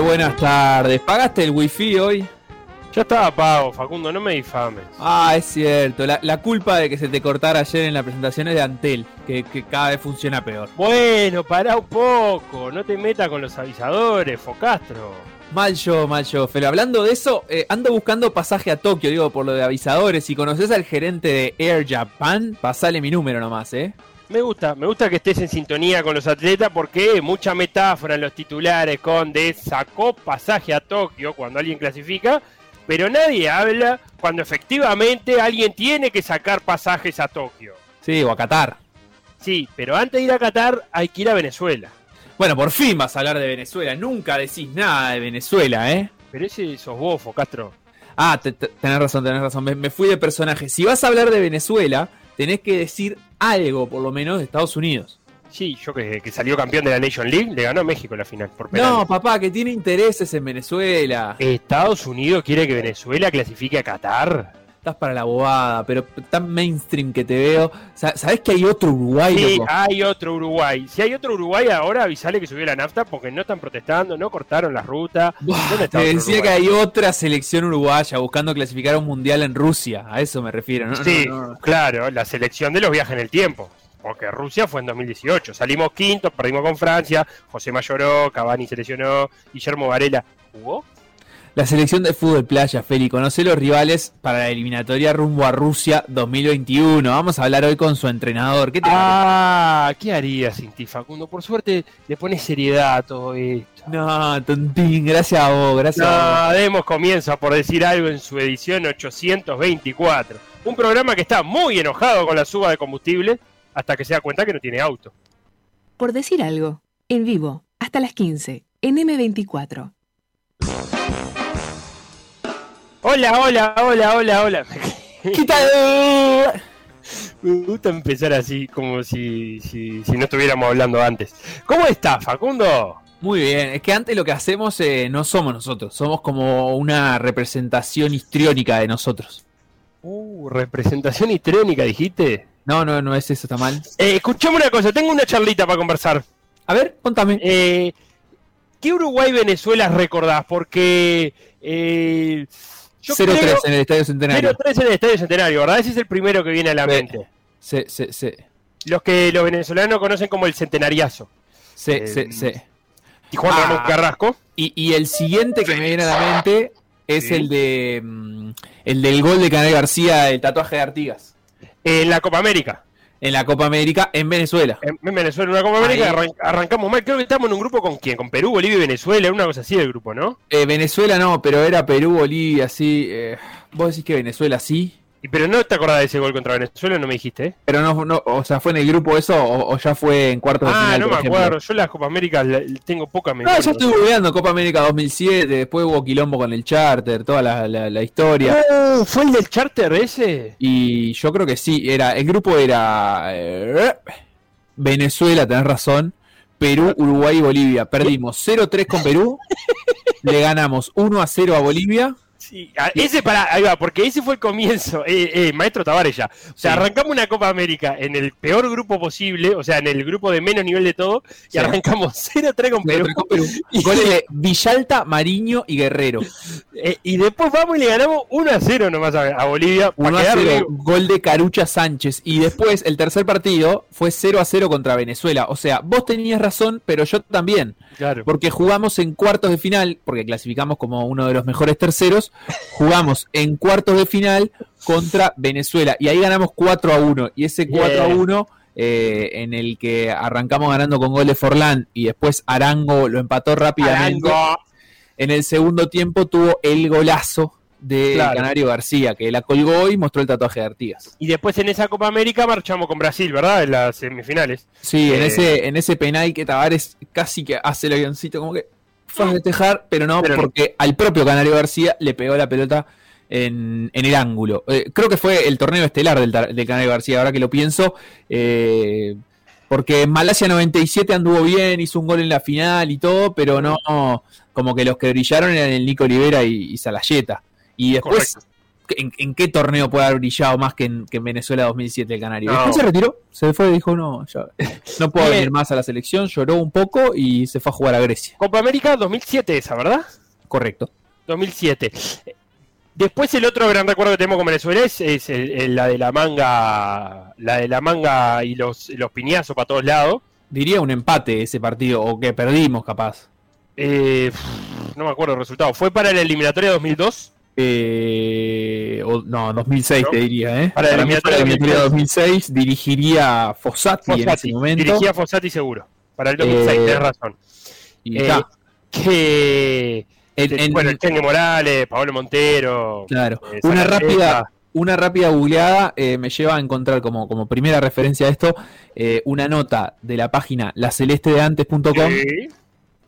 Buenas tardes. ¿Pagaste el wifi hoy? Ya estaba pago, Facundo, no me difames. Ah, es cierto. La, la culpa de que se te cortara ayer en la presentación es de Antel, que, que cada vez funciona peor. Bueno, pará un poco, no te metas con los avisadores, Focastro. Mal yo, mal yo. Pero hablando de eso, eh, ando buscando pasaje a Tokio, digo, por lo de avisadores. Si conoces al gerente de Air Japan, pasale mi número nomás, ¿eh? Me gusta, me gusta que estés en sintonía con los atletas porque mucha metáfora en los titulares con de sacó pasaje a Tokio cuando alguien clasifica, pero nadie habla cuando efectivamente alguien tiene que sacar pasajes a Tokio. Sí, o a Qatar. Sí, pero antes de ir a Qatar hay que ir a Venezuela. Bueno, por fin vas a hablar de Venezuela. Nunca decís nada de Venezuela, ¿eh? Pero ese sos vos, Castro. Ah, te- te- tenés razón, tenés razón. Me, me fui de personaje. Si vas a hablar de Venezuela, tenés que decir algo, por lo menos, de Estados Unidos. Sí, yo que, que salió campeón de la Nation League, le ganó a México la final por. No, papá, que tiene intereses en Venezuela. Estados Unidos quiere que Venezuela clasifique a Qatar. Estás para la bobada, pero tan mainstream que te veo. Sa- ¿Sabés que hay otro Uruguay, Sí, loco? hay otro Uruguay. Si hay otro Uruguay ahora, avisale que subió la nafta porque no están protestando, no cortaron la ruta. Buah, ¿Dónde está te decía que hay otra selección uruguaya buscando clasificar a un mundial en Rusia. A eso me refiero. No, Sí, no, no. claro, la selección de los viajes en el tiempo. Porque Rusia fue en 2018. Salimos quinto, perdimos con Francia. José Mayoró, Cavani se lesionó. Guillermo Varela jugó. La selección de fútbol playa, Feli, conoce los rivales para la eliminatoria rumbo a Rusia 2021. Vamos a hablar hoy con su entrenador. ¿Qué te Ah, ¿qué haría sin ti, Facundo? Por suerte le pones seriedad a todo esto. No, tontín, gracias a vos, gracias a vos. No, demos comienzo por decir algo en su edición 824. Un programa que está muy enojado con la suba de combustible hasta que se da cuenta que no tiene auto. Por decir algo, en vivo, hasta las 15, en M24. Hola, hola, hola, hola, hola. ¿Qué tal? Me gusta empezar así, como si, si, si no estuviéramos hablando antes. ¿Cómo está, Facundo? Muy bien, es que antes lo que hacemos eh, no somos nosotros, somos como una representación histriónica de nosotros. Uh, representación histriónica, dijiste. No, no, no es eso, está mal. Eh, escuchame una cosa, tengo una charlita para conversar. A ver, contame. Eh, ¿Qué Uruguay-Venezuela recordás? Porque eh, 0-3 creo- en el Estadio Centenario. 0-3 en el Estadio Centenario, ¿verdad? Ese es el primero que viene a la Sí. mente. Sí, sí, sí. Los que los venezolanos conocen como el centenariazo. Sí, Eh, sí, sí. Tijuana Ah. Ramón Carrasco. Y, y el siguiente que me viene a la mente es Sí. el de mm, el del gol de Canel García, el tatuaje de Artigas. En la Copa América. En la Copa América en Venezuela. En, en Venezuela, en una Copa América Ahí. arrancamos mal. Creo que estamos en un grupo con quién? Con Perú, Bolivia y Venezuela. Una cosa así del grupo, ¿no? Eh, Venezuela no, pero era Perú, Bolivia, sí. eh, vos decís que Venezuela sí. Y, pero no te acordás de ese gol contra Venezuela, no me dijiste, ¿eh? Pero no, no, o sea, ¿fue en el grupo eso o, o ya fue en cuartos de Ah, final? no por me ejemplo? acuerdo. Yo las Copa América la- tengo poca memoria. No, ya estuve googleando Copa América 2007, después hubo quilombo con el charter, toda la, la- la historia. Oh, ¿Fue el del charter ese? Y yo creo que sí, era el grupo era eh, Venezuela, tenés razón, Perú, Uruguay y Bolivia. Perdimos 0-3 con Perú, le ganamos 1-0 a Bolivia. Sí, a- ese para, ahí va, porque ese fue el comienzo, eh, eh, maestro Tavares ya. O sea, Sí. arrancamos una Copa América en el peor grupo posible, o sea, en el grupo de menos nivel de todo, y Sí. arrancamos 0-3 con Perú. 0-3 con Perú. Goles de Villalta, Mariño y Guerrero. Eh, y después vamos y le ganamos 1-0 nomás a, a Bolivia. para 1 a quedar 0, vivo. gol de Carucha Sánchez. Y después el tercer partido fue 0 a 0 contra Venezuela. O sea, vos tenías razón, pero yo también. Claro. porque jugamos en cuartos de final, porque clasificamos como uno de los mejores terceros, jugamos en cuartos de final contra Venezuela y ahí ganamos 4 a 1 y ese 4 a Bien. 1 eh, en el que arrancamos ganando con goles Forlán y después Arango lo empató rápidamente. Arango. En el segundo tiempo tuvo el golazo de Claro. Canario García, que la colgó y mostró el tatuaje de Artigas. Y después en esa Copa América marchamos con Brasil, ¿verdad? En las semifinales. Sí, en Eh. ese, en ese penal que Tavares casi que hace el avioncito, como que fue a festejar, pero no, Pero no. porque al propio Canario García le pegó la pelota en, en el ángulo. Eh, creo que fue el torneo estelar del, Canario García, ahora que lo pienso. eh, porque en Malasia 97 anduvo bien, hizo un gol en la final y todo, pero no, como que los que brillaron eran el Nico Olivera y, y Salayeta. Y después, Correcto. ¿En, en qué torneo puede haber brillado más que en, que en Venezuela 2007 el Canario? No. Después se retiró, se fue y dijo, no, ya, no puedo venir más a la selección, lloró un poco y se fue a jugar a Grecia. Copa América 2007 esa, ¿verdad? Correcto. 2007. Después el otro gran recuerdo que tenemos con Venezuela es, es el- el- la de la manga, la de la manga y los, los piñazos para todos lados. Diría un empate ese partido, o que perdimos capaz. Eh, no me acuerdo el resultado. ¿Fue para la eliminatoria 2002? Eh, o- no, 2006 ¿No? te diría, ¿eh? Para la mí fue la eliminatoria 2006 dirigiría Fossati, en ese momento. Dirigía Fossati seguro. Para el 2006, Eh, tenés razón. y Eh, que... En- en- bueno, el Chengue Morales, Pablo Montero. Claro, eh, una rápida, una rápida googleada eh, me lleva a encontrar como, como primera referencia a esto eh, una nota de la página lacelestedeantes.com Sí.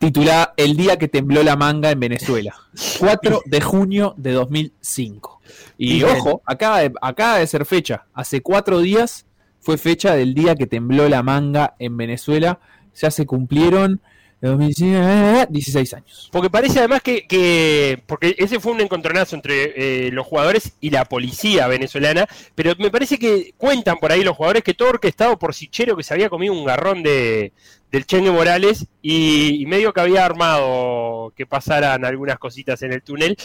Titulada El día que tembló la manga en Venezuela, 4 de junio de 2005. Y Bien. ojo, acaba de, acaba de ser fecha, hace cuatro días fue fecha del día que tembló la manga en Venezuela, ya se cumplieron de 2005, eh, 16 años. Porque parece además que, que- porque ese fue un encontronazo entre eh, los jugadores y la policía venezolana, pero me parece que cuentan por ahí los jugadores que todo orquestado por Sichero que se había comido un garrón de del Chengue Morales y, y medio que había armado que pasaran algunas cositas en el túnel.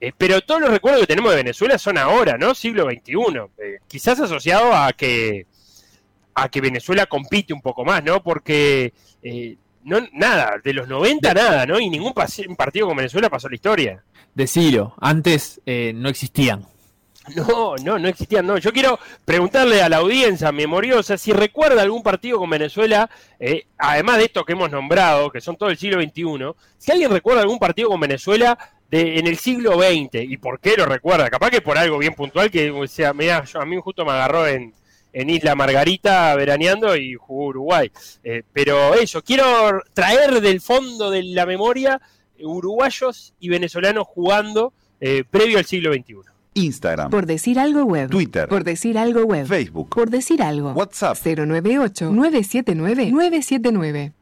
Eh, pero todos los recuerdos que tenemos de Venezuela son ahora, ¿no? Siglo XXI. Eh, quizás asociado a que a que Venezuela compite un poco más, ¿no? Porque eh, no, nada, de los 90 nada, ¿no? Y ningún partido con Venezuela pasó la historia. Decilo, antes eh, no existían. No, no, no existían, no. Yo quiero preguntarle a la audiencia memoriosa si recuerda algún partido con Venezuela, eh, además de estos que hemos nombrado, que son todo el siglo XXI, si alguien recuerda algún partido con Venezuela de, en el siglo XX y por qué lo recuerda, capaz que por algo bien puntual, que o sea, mirá, yo, a mí justo me agarró en, en Isla Margarita veraneando y jugó Uruguay. Eh, pero eso, quiero traer del fondo de la memoria eh, uruguayos y venezolanos jugando eh, previo al siglo XXI. Instagram, Por decir algo web. Twitter, Por decir algo web. Facebook, Por decir algo. WhatsApp. 098-979-979.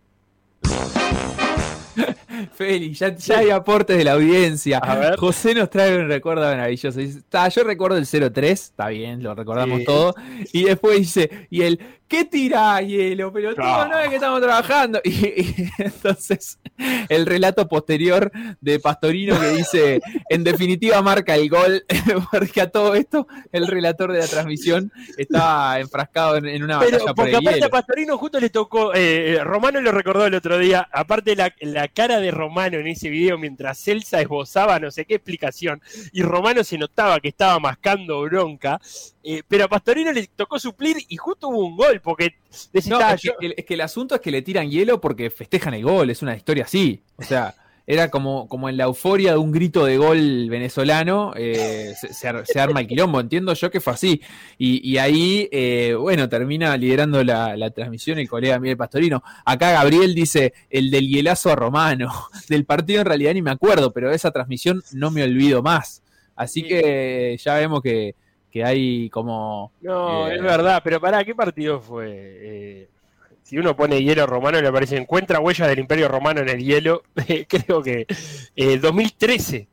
Feli, ya, ya hay aportes de la audiencia. A ver. José nos trae un recuerdo maravilloso. Dice, "Está, yo recuerdo el 03, está bien, lo recordamos Sí. todo. Y después dice, y el, ¿qué tira hielo? Pero todo Ah. no es que estamos trabajando. Y, y entonces, el relato posterior de Pastorino que dice, en definitiva marca el gol, porque a todo esto, el relator de la transmisión estaba enfrascado en, en una Pero batalla por porque el aparte hielo. a Pastorino justo le tocó, eh, eh, Romano lo recordó el otro día, aparte la, la cara de Romano en ese video mientras Celsa esbozaba no sé qué explicación y Romano se notaba que estaba mascando bronca, eh, pero a Pastorino le tocó suplir y justo hubo un gol porque decía, No, "Ah, es, que, yo- el, es que el asunto es que le tiran hielo porque festejan el gol, es una historia así. O sea, era como, como en la euforia de un grito de gol venezolano, eh, se, se ar- se arma el quilombo, entiendo yo que fue así. Y, y ahí, eh, bueno, termina liderando la, la transmisión el colega Miguel Pastorino. Acá Gabriel dice, el del hielazo a Romano. Del partido en realidad ni me acuerdo, pero de esa transmisión no me olvido más. Así Sí. que ya vemos que, que hay como... no, eh, es verdad, pero pará, ¿qué partido fue? Eh, si uno pone hielo romano le aparece, encuentra huellas del imperio romano en el hielo, creo que eh, 2013.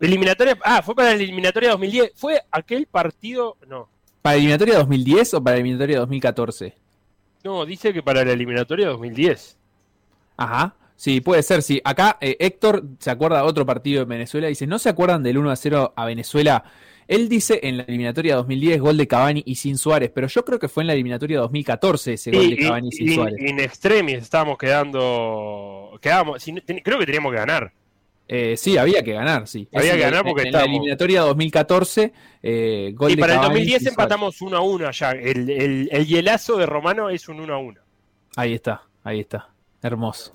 Eliminatoria, ah, fue para la eliminatoria 2010. ¿Fue aquel partido? No, ¿Para eliminatoria 2010 o para eliminatoria 2014? no, dice que para la eliminatoria 2010. Ajá. Sí, puede ser, sí. Acá eh, Héctor se acuerda de otro partido de Venezuela. Dice, ¿no se acuerdan del 1 a 0 a Venezuela Él dice en la eliminatoria 2010 gol de Cavani y sin Suárez, pero yo creo que fue en la eliminatoria 2014 ese gol de Cavani y, sin in, Suárez. In extremis estábamos quedando. Quedamos, creo que teníamos que ganar. Eh, sí, había que ganar, sí. Había que en- ganar porque en la estábamos- eliminatoria 2014, eh, gol Y de para el Cavani 2010 sin Suárez. empatamos 1 a 1 allá. El, el, el hielazo de Romano es un 1 a 1. Ahí está, ahí está. Hermoso.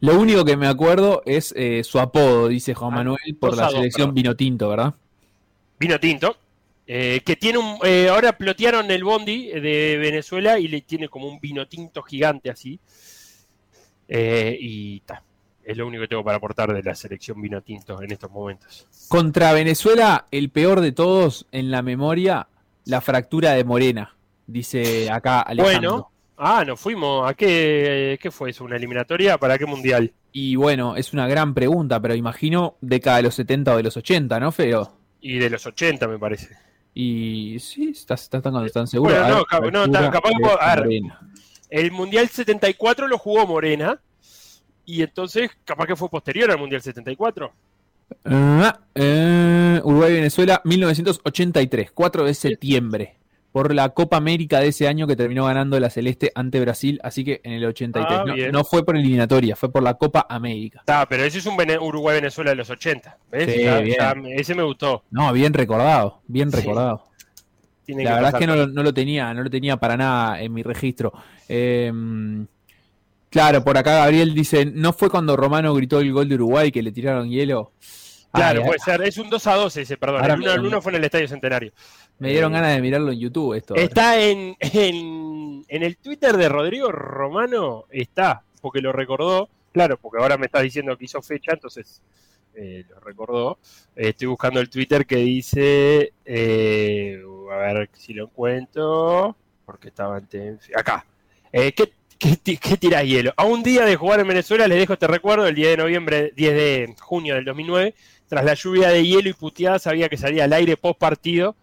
Lo único que me acuerdo es eh, su apodo, dice Juan Ah, Manuel, por la selección vino tinto, ¿verdad? Vino tinto. eh, que tiene un. eh, ahora plotearon el bondi de Venezuela y le tiene como un vino tinto gigante así. Eh, y ta, es lo único que tengo para aportar de la selección vino tinto en estos momentos. Contra Venezuela, el peor de todos en la memoria, la fractura de Morena, dice acá Alejandro. Bueno, ah, nos fuimos. ¿A qué, qué fue eso? ¿Una eliminatoria? ¿Para qué mundial? Y bueno, es una gran pregunta, pero imagino década de los 70 o de los 80, ¿no, Feo? Y de los 80, me parece. Y sí, estás, estás tan, tan seguro. Bueno, no, cap- no, fractura ta- capaz a ver. El mundial 74 lo jugó Morena. Y entonces, capaz que fue posterior al mundial 74. Ah, eh, Uruguay-Venezuela, 1983, 4 de septiembre. Por la Copa América de ese año que terminó ganando la Celeste ante Brasil, así que en el 83. Ah, no, no fue por eliminatoria, fue por la Copa América. Está, pero ese es un Vene- Uruguay-Venezuela de los 80. ¿Ves? Sí, bien. ya ese me gustó. No, bien recordado, bien Sí. recordado. Tiene La verdad es que no, lo- no lo tenía, no lo tenía para nada en mi registro. Eh, claro, por acá Gabriel dice, ¿no fue cuando Romano gritó el gol de Uruguay que le tiraron hielo? Claro, Ay, puede ser. Es un 2 a 2 ese, perdón. Ahora El 1 me- al 1 fue en el Estadio Centenario. me dieron ganas de mirarlo en YouTube esto. Está en, en, en el Twitter de Rodrigo Romano, está, porque lo recordó. Claro, porque ahora me estás diciendo que hizo fecha, entonces eh, lo recordó. Eh, estoy buscando el Twitter que dice, eh, a ver si lo encuentro, porque estaba en Acá. Eh, ¿qué, qué tirás hielo? A un día de jugar en Venezuela les dejo este recuerdo, el 10 de noviembre, 10 de junio del 2009, tras la lluvia de hielo y puteadas sabía que salía al aire post partido.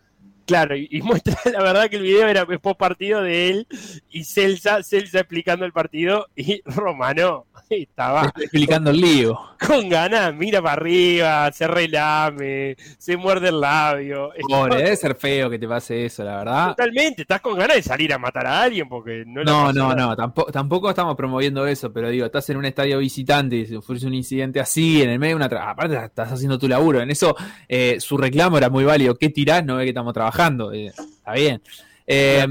Claro, y, y muestra la verdad que el video era post partido de él y Celsa, Celsa explicando el partido y Romano estaba explicando el lío. con ganas, mira para arriba, se relame, se muerde el labio. Pobre, debe ser feo que te pase eso, la verdad. Totalmente, estás con ganas de salir a matar a alguien porque no le No, no, nada. no, tampoco, tampoco estamos promoviendo eso, pero digo, estás en un estadio visitante y si fuese un incidente así, en el medio de una... Aparte estás haciendo tu laburo, en eso eh, su reclamo era muy válido. ¿Qué tirás? No ve que estamos trabajando. Eh, está bien. Eh,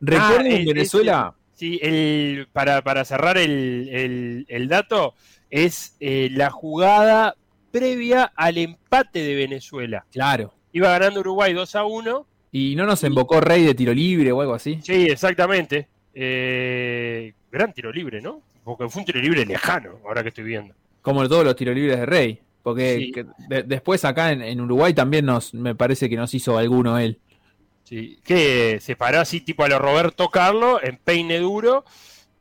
recuerdo Ah, en es- Venezuela... Sí, el, para, para cerrar el, el- el dato, es eh, la jugada previa al empate de Venezuela. Claro. Iba ganando Uruguay 2 a 1. Y no nos invocó Rey de tiro libre o algo así. Sí, exactamente. Eh, gran tiro libre, ¿no? Porque fue un tiro libre lejano, ahora que estoy viendo. Como todos los tiros libres de Rey. Porque Sí. que de- después acá en, en Uruguay también nos, me parece que nos hizo alguno él. Sí, que se paró así tipo a lo Roberto Carlos en peine duro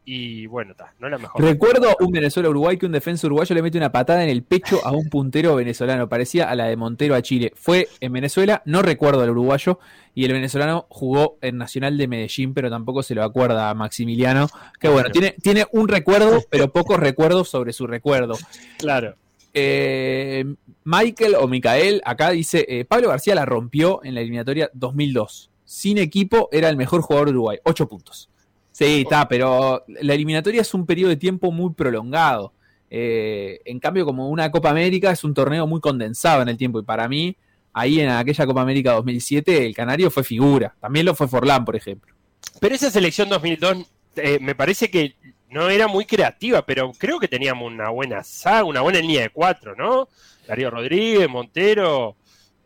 y bueno, está, no es la mejor. Recuerdo un Venezuela-Uruguay que un defensa uruguayo le mete una patada en el pecho a un puntero venezolano. Parecía a la de Montero a Chile. Fue en Venezuela, no recuerdo al uruguayo. Y el venezolano jugó en Nacional de Medellín, pero tampoco se lo acuerda a Maximiliano. Que bueno, Bueno. tiene, tiene un recuerdo, pero pocos recuerdos sobre su recuerdo. Claro. Eh, Michael o Micael acá dice: eh, Pablo García la rompió en la eliminatoria 2002. Sin equipo era el mejor jugador de Uruguay. 8 puntos. Sí, está, pero la eliminatoria es un periodo de tiempo muy prolongado. Eh, en cambio, como una Copa América es un torneo muy condensado en el tiempo. Y para mí, ahí en aquella Copa América 2007, el Canario fue figura. También lo fue Forlán, por ejemplo. Pero esa selección 2002 eh, me parece que no era muy creativa, pero creo que teníamos una buena saga, una buena línea de cuatro, ¿no? Darío Rodríguez, Montero,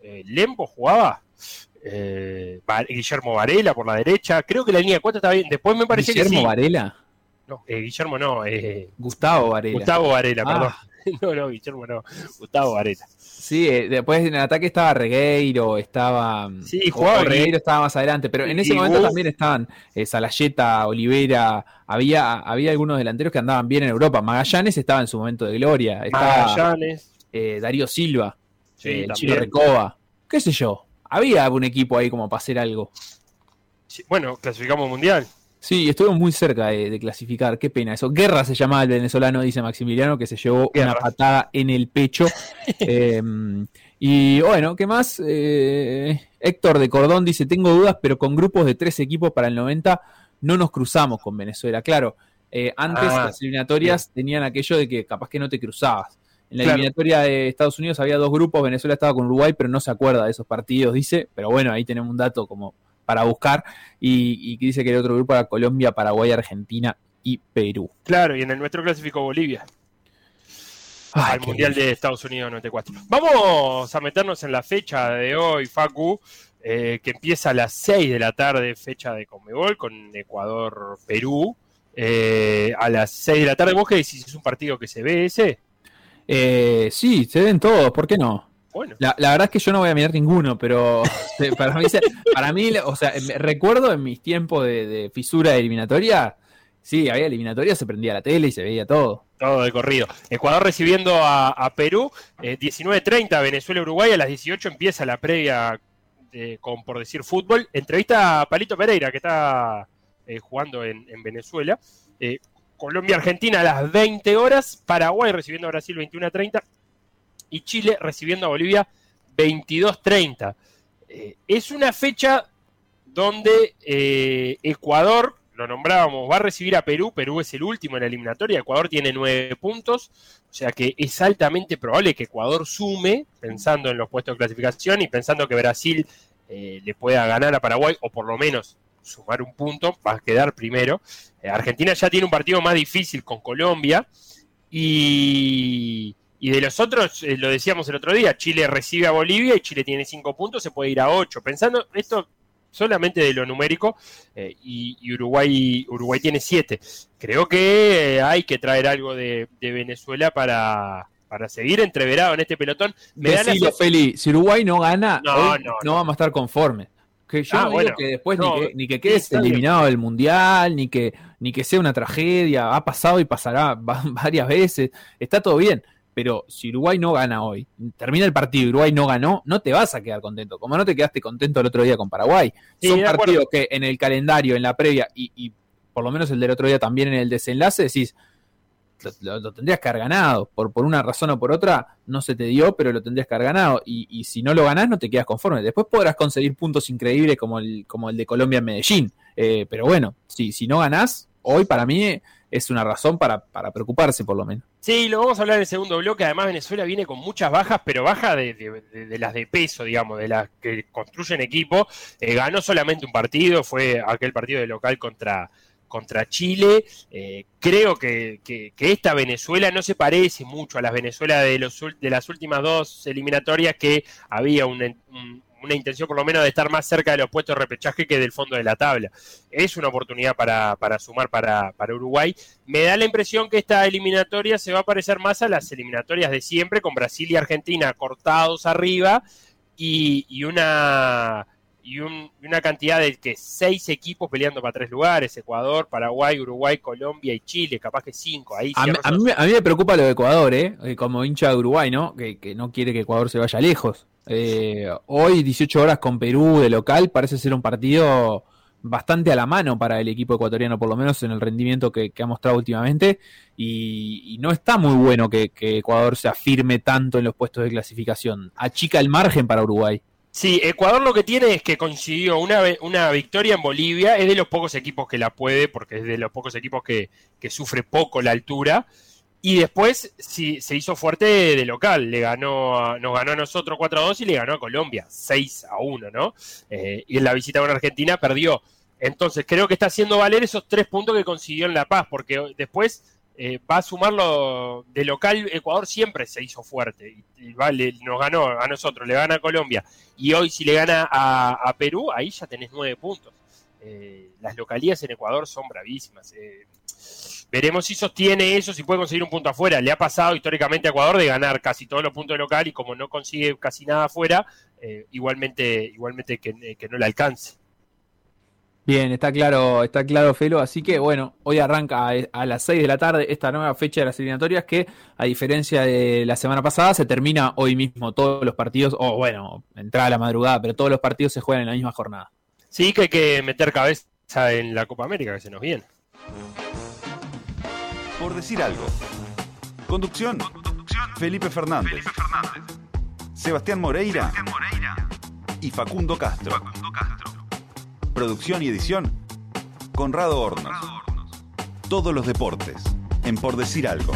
eh, Lembo jugaba, eh, Guillermo Varela por la derecha. Creo que la línea de cuatro estaba bien. Después me parece Guillermo que sí. Varela. No, eh, Guillermo no, eh, Gustavo Varela. Gustavo Varela, Ah. perdón. No, no, Guillermo no, Gustavo Varela. Sí, eh, después en el ataque estaba Regueiro, estaba. Sí, o- jugaba Regueiro estaba más adelante, pero en ese momento también estaban eh, Salayeta, Olivera, había, había algunos delanteros que andaban bien en Europa. Magallanes estaba en su momento de gloria, estaba Magallanes. eh, Darío Silva, Sí, eh, Recoba, qué sé yo. Había algún equipo ahí como para hacer algo. Sí, bueno, clasificamos mundial. Sí, estuvo muy cerca de, clasificar, qué pena eso. Guerra se llamaba el venezolano, dice Maximiliano, que se llevó una patada en el pecho. Em, y bueno, ¿qué más? Eh, Héctor de Cordón dice, tengo dudas, pero con grupos de tres equipos para el 90 no nos cruzamos con Venezuela. Claro, eh, antes ah, las eliminatorias tenían aquello de que capaz que no te cruzabas. En la eliminatoria de Estados Unidos había dos grupos, Venezuela estaba con Uruguay, pero no se acuerda de esos partidos, dice. Pero bueno, ahí tenemos un dato como para buscar. Y, dice que el otro grupo era Colombia, Paraguay, Argentina y Perú. Claro, y en el nuestro clasificó Bolivia. al Mundial de Estados Unidos 94. Vamos a meternos en la fecha de hoy, Facu, eh, que empieza a las 6 de la tarde, fecha de Comebol, con Ecuador-Perú. Eh, a las 6 de la tarde, ¿vos qué decís? ¿Es un partido que se ve ese? Eh, sí, se ven todos, ¿por qué no? Bueno. La, verdad es que yo no voy a mirar ninguno, pero para mí, para mí, o sea, recuerdo en mis tiempos de, fisura eliminatoria, sí, había eliminatoria, se prendía la tele y se veía todo. Todo de corrido. Ecuador recibiendo a, Perú, 19.30 eh, Venezuela-Uruguay, a las 18 empieza la previa con, por decir, fútbol. Entrevista a Palito Pereira, que está eh, jugando en, Venezuela. Eh, Colombia-Argentina a las 20 horas, Paraguay recibiendo a Brasil 21 a 30 y Chile recibiendo a Bolivia 22-30. Eh, es una fecha donde Ecuador, lo nombrábamos, va a recibir a Perú, Perú es el último en la eliminatoria, Ecuador tiene 9 puntos, o sea que es altamente probable que Ecuador sume, pensando en los puestos de clasificación y pensando que Brasil le pueda ganar a Paraguay, o por lo menos sumar un punto, va a quedar primero. Eh, Argentina ya tiene un partido más difícil con Colombia y, de los otros, eh, lo decíamos el otro día, Chile recibe a Bolivia y Chile tiene cinco puntos, se puede ir a ocho. Pensando esto solamente de lo numérico eh, y, Uruguay, Uruguay tiene siete. Creo que hay que traer algo de, Venezuela para, para seguir entreverado en este pelotón. Me Feli, si Uruguay no gana, no, no, vamos a estar conformes. Que yo ah, no digo que después ni, que, ni que quedes eliminado del mundial, ni que, ni que sea una tragedia, ha pasado y pasará varias veces, está todo bien. Pero si Uruguay no gana hoy, termina el partido y Uruguay no ganó, no te vas a quedar contento. Como no te quedaste contento el otro día con Paraguay. Son partidos que en el calendario, en la previa y, y por lo menos el del otro día también en el desenlace, decís, lo, tendrías que haber ganado. Por, por una razón o por otra, no se te dio, pero lo tendrías que haber ganado. Y, si no lo ganás, no te quedas conforme. Después podrás conseguir puntos increíbles como el, como el de Colombia en Medellín. Eh, pero bueno, si, si no ganás, hoy para mí es una razón para, preocuparse, por lo menos. Sí, lo vamos a hablar en el segundo bloque. Además, Venezuela viene con muchas bajas, pero bajas de, las de peso, digamos, de las que construyen equipo. Eh, ganó solamente un partido, fue aquel partido de local contra, contra Chile. Eh, creo que, esta Venezuela no se parece mucho a las Venezuela de, los, de las últimas dos eliminatorias que había una, intención por lo menos de estar más cerca de los puestos de repechaje que del fondo de la tabla. Es una oportunidad para, sumar para, Uruguay. Me da la impresión que esta eliminatoria se va a parecer más a las eliminatorias de siempre, con Brasil y Argentina cortados arriba y una y una cantidad de que seis equipos peleando para tres lugares, Ecuador, Paraguay, Uruguay, Colombia y Chile, capaz que cinco. Ahí a, mí, me preocupa lo de Ecuador, ¿eh? eh como hincha de Uruguay, ¿no? Que, no quiere que Ecuador se vaya lejos. Eh, hoy, 18 horas con Perú de local, parece ser un partido bastante a la mano para el equipo ecuatoriano, por lo menos en el rendimiento que, ha mostrado últimamente. Y, no está muy bueno que, que Ecuador se afirme tanto en los puestos de clasificación. Achica el margen para Uruguay. Sí, Ecuador lo que tiene es que consiguió una, una victoria en Bolivia, es de los pocos equipos que la puede, porque es de los pocos equipos que, sufre poco la altura, y después sí, se hizo fuerte de local, le ganó nos ganó a nosotros 4 a 2 y le ganó a Colombia 6 a 1, ¿no? Eh, y en la visita a una Argentina perdió. Entonces creo que está haciendo valer esos tres puntos que consiguió en La Paz, porque después eh, va a sumarlo de local. Ecuador siempre se hizo fuerte y, vale, nos ganó a nosotros, le gana a Colombia y hoy si le gana a, Perú, ahí ya tenés nueve puntos. Eh, las localías en Ecuador son bravísimas. Eh, veremos si sostiene eso, si puede conseguir un punto afuera. Le ha pasado históricamente a Ecuador de ganar casi todos los puntos de local y como no consigue casi nada afuera, igualmente, igualmente que, que no le alcance. Bien, está claro, está claro, Felo. Así que bueno, hoy arranca a, las 6 de la tarde esta nueva fecha de las eliminatorias que, a diferencia de la semana pasada, se termina hoy mismo todos los partidos, o bueno, entrada a la madrugada, pero todos los partidos se juegan en la misma jornada. Sí, que hay que meter cabeza en la Copa América que se nos viene. Por decir algo. Conducción. Felipe Fernández. Sebastián Moreira. Y Facundo Castro. Producción y edición. Conrado Hornos. Todos los deportes. En Por decir algo.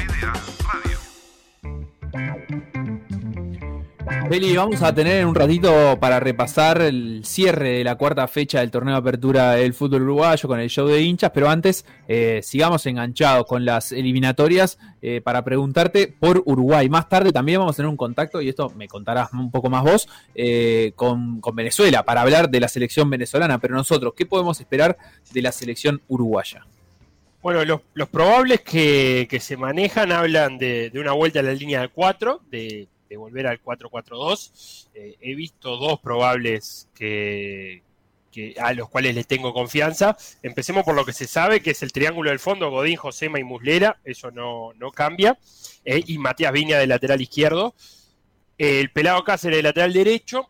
Beli, vamos a tener un ratito para repasar el cierre de la cuarta fecha del torneo de apertura del fútbol uruguayo con el show de hinchas, pero antes eh, sigamos enganchados con las eliminatorias eh, para preguntarte por Uruguay. Más tarde también vamos a tener un contacto, y esto me contarás un poco más vos, eh, con, Venezuela para hablar de la selección venezolana, pero nosotros, ¿qué podemos esperar de la selección uruguaya? Bueno, los, los probables que, que, se manejan hablan de, de, una vuelta a la línea de 4, de, de volver al 4-4-2. Eh, he visto dos probables que, a los cuales les tengo confianza. Empecemos por lo que se sabe, que es el triángulo del fondo, Godín, Josema y Muslera, eso no, no cambia. Eh, y Matías Viña de lateral izquierdo. El pelado Cáceres de lateral derecho.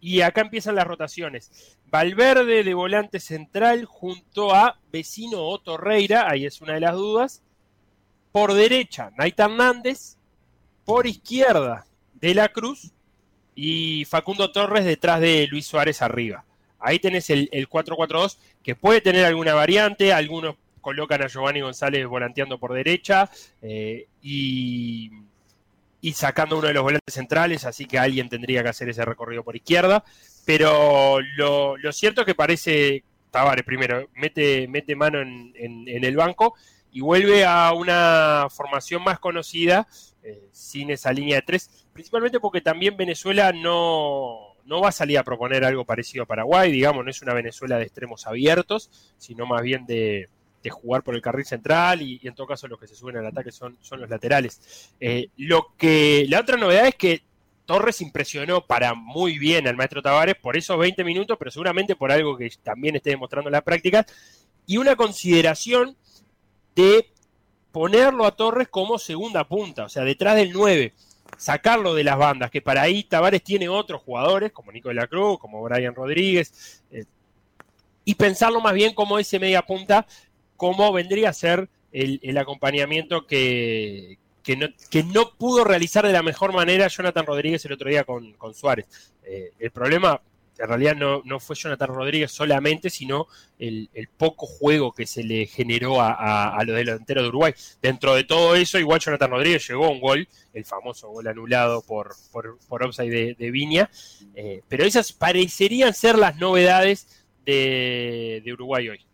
Y acá empiezan las rotaciones. Valverde de volante central junto a vecino Otto Reira, ahí es una de las dudas. Por derecha, Naita Hernández. Por izquierda, De la Cruz. Y Facundo Torres detrás de Luis Suárez arriba. Ahí tenés el, el 4-4-2, que puede tener alguna variante. Algunos colocan a Giovanni González volanteando por derecha. Eh, y y sacando uno de los volantes centrales, así que alguien tendría que hacer ese recorrido por izquierda. Pero lo, cierto es que parece, Tavares primero, mete, mete mano en, el banco y vuelve a una formación más conocida, eh, sin esa línea de tres, principalmente porque también Venezuela no, no va a salir a proponer algo parecido a Paraguay, digamos, no es una Venezuela de extremos abiertos, sino más bien de, de jugar por el carril central y, en todo caso los que se suben al ataque son, son los laterales. Eh, lo que la otra novedad es que Torres impresionó para muy bien al maestro Tavares por esos 20 minutos, pero seguramente por algo que también esté demostrando en las prácticas y una consideración de ponerlo a Torres como segunda punta, o sea, detrás del 9, sacarlo de las bandas, que para ahí Tavares tiene otros jugadores, como Nico de la Cruz, como Brian Rodríguez, eh, y pensarlo más bien como ese media punta cómo vendría a ser el, acompañamiento que, que, no, pudo realizar de la mejor manera Jonathan Rodríguez el otro día con, con Suárez. Eh, el problema en realidad no, no, fue Jonathan Rodríguez solamente, sino el, poco juego que se le generó a, a, a los delanteros de Uruguay. Dentro de todo eso, igual Jonathan Rodríguez llegó a un gol, el famoso gol anulado por, por, por offside de, de Viña, eh, pero esas parecerían ser las novedades de, de Uruguay hoy.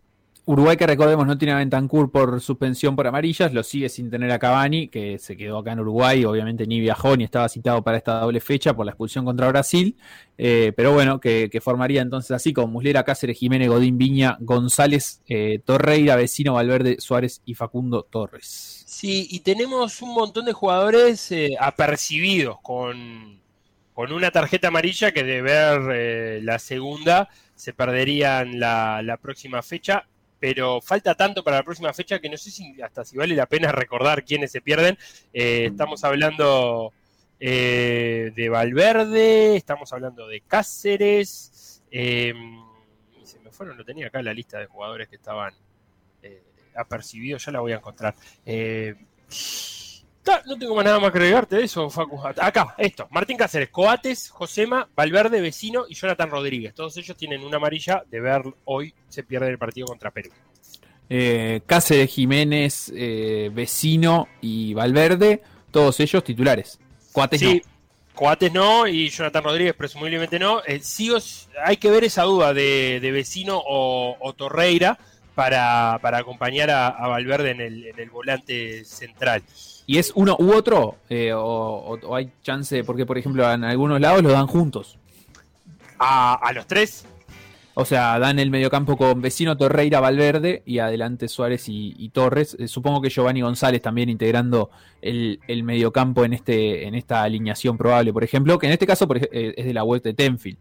Uruguay, que recordemos, no tiene a Bentancur por suspensión por amarillas, lo sigue sin tener a Cavani, que se quedó acá en Uruguay, obviamente ni viajó ni estaba citado para esta doble fecha por la expulsión contra Brasil, eh, pero bueno, que, formaría entonces así con Muslera, Cáceres, Jiménez, Godín, Viña, González, eh, Torreira, Vecino, Valverde, Suárez y Facundo Torres. Sí, y tenemos un montón de jugadores eh, apercibidos con, con, una tarjeta amarilla que de ver eh, la segunda se perderían la, la próxima fecha pero falta tanto para la próxima fecha que no sé si hasta si vale la pena recordar quiénes se pierden. Eh, estamos hablando eh, de Valverde, estamos hablando de Cáceres, eh, se me fueron, lo tenía acá la lista de jugadores que estaban eh, apercibidos, ya la voy a encontrar. Eh, no tengo más nada más que agregarte de eso, Facu. Acá, esto. Martín Cáceres, Coates, Josema, Valverde, Vecino y Jonathan Rodríguez. Todos ellos tienen una amarilla de ver hoy se pierde el partido contra Perú. Eh, Cáceres, Jiménez, eh, Vecino y Valverde, todos ellos titulares. Coates sí, no. Coates no y Jonathan Rodríguez presumiblemente no. Eh, sí os, hay que ver esa duda de, de Vecino o, o Torreira para, para acompañar a, a Valverde en el, en el volante central. ¿Y es uno u otro? Eh, o, o, o, hay chance? Porque, por ejemplo, en algunos lados lo dan juntos. ¿A, a los tres? O sea, dan el mediocampo con vecino Torreira Valverde y adelante Suárez y, y Torres. Eh, supongo que Giovanni González también integrando el, el, mediocampo en, este, en esta alineación probable, por ejemplo, que en este caso por, eh, es de la web de Tenfield.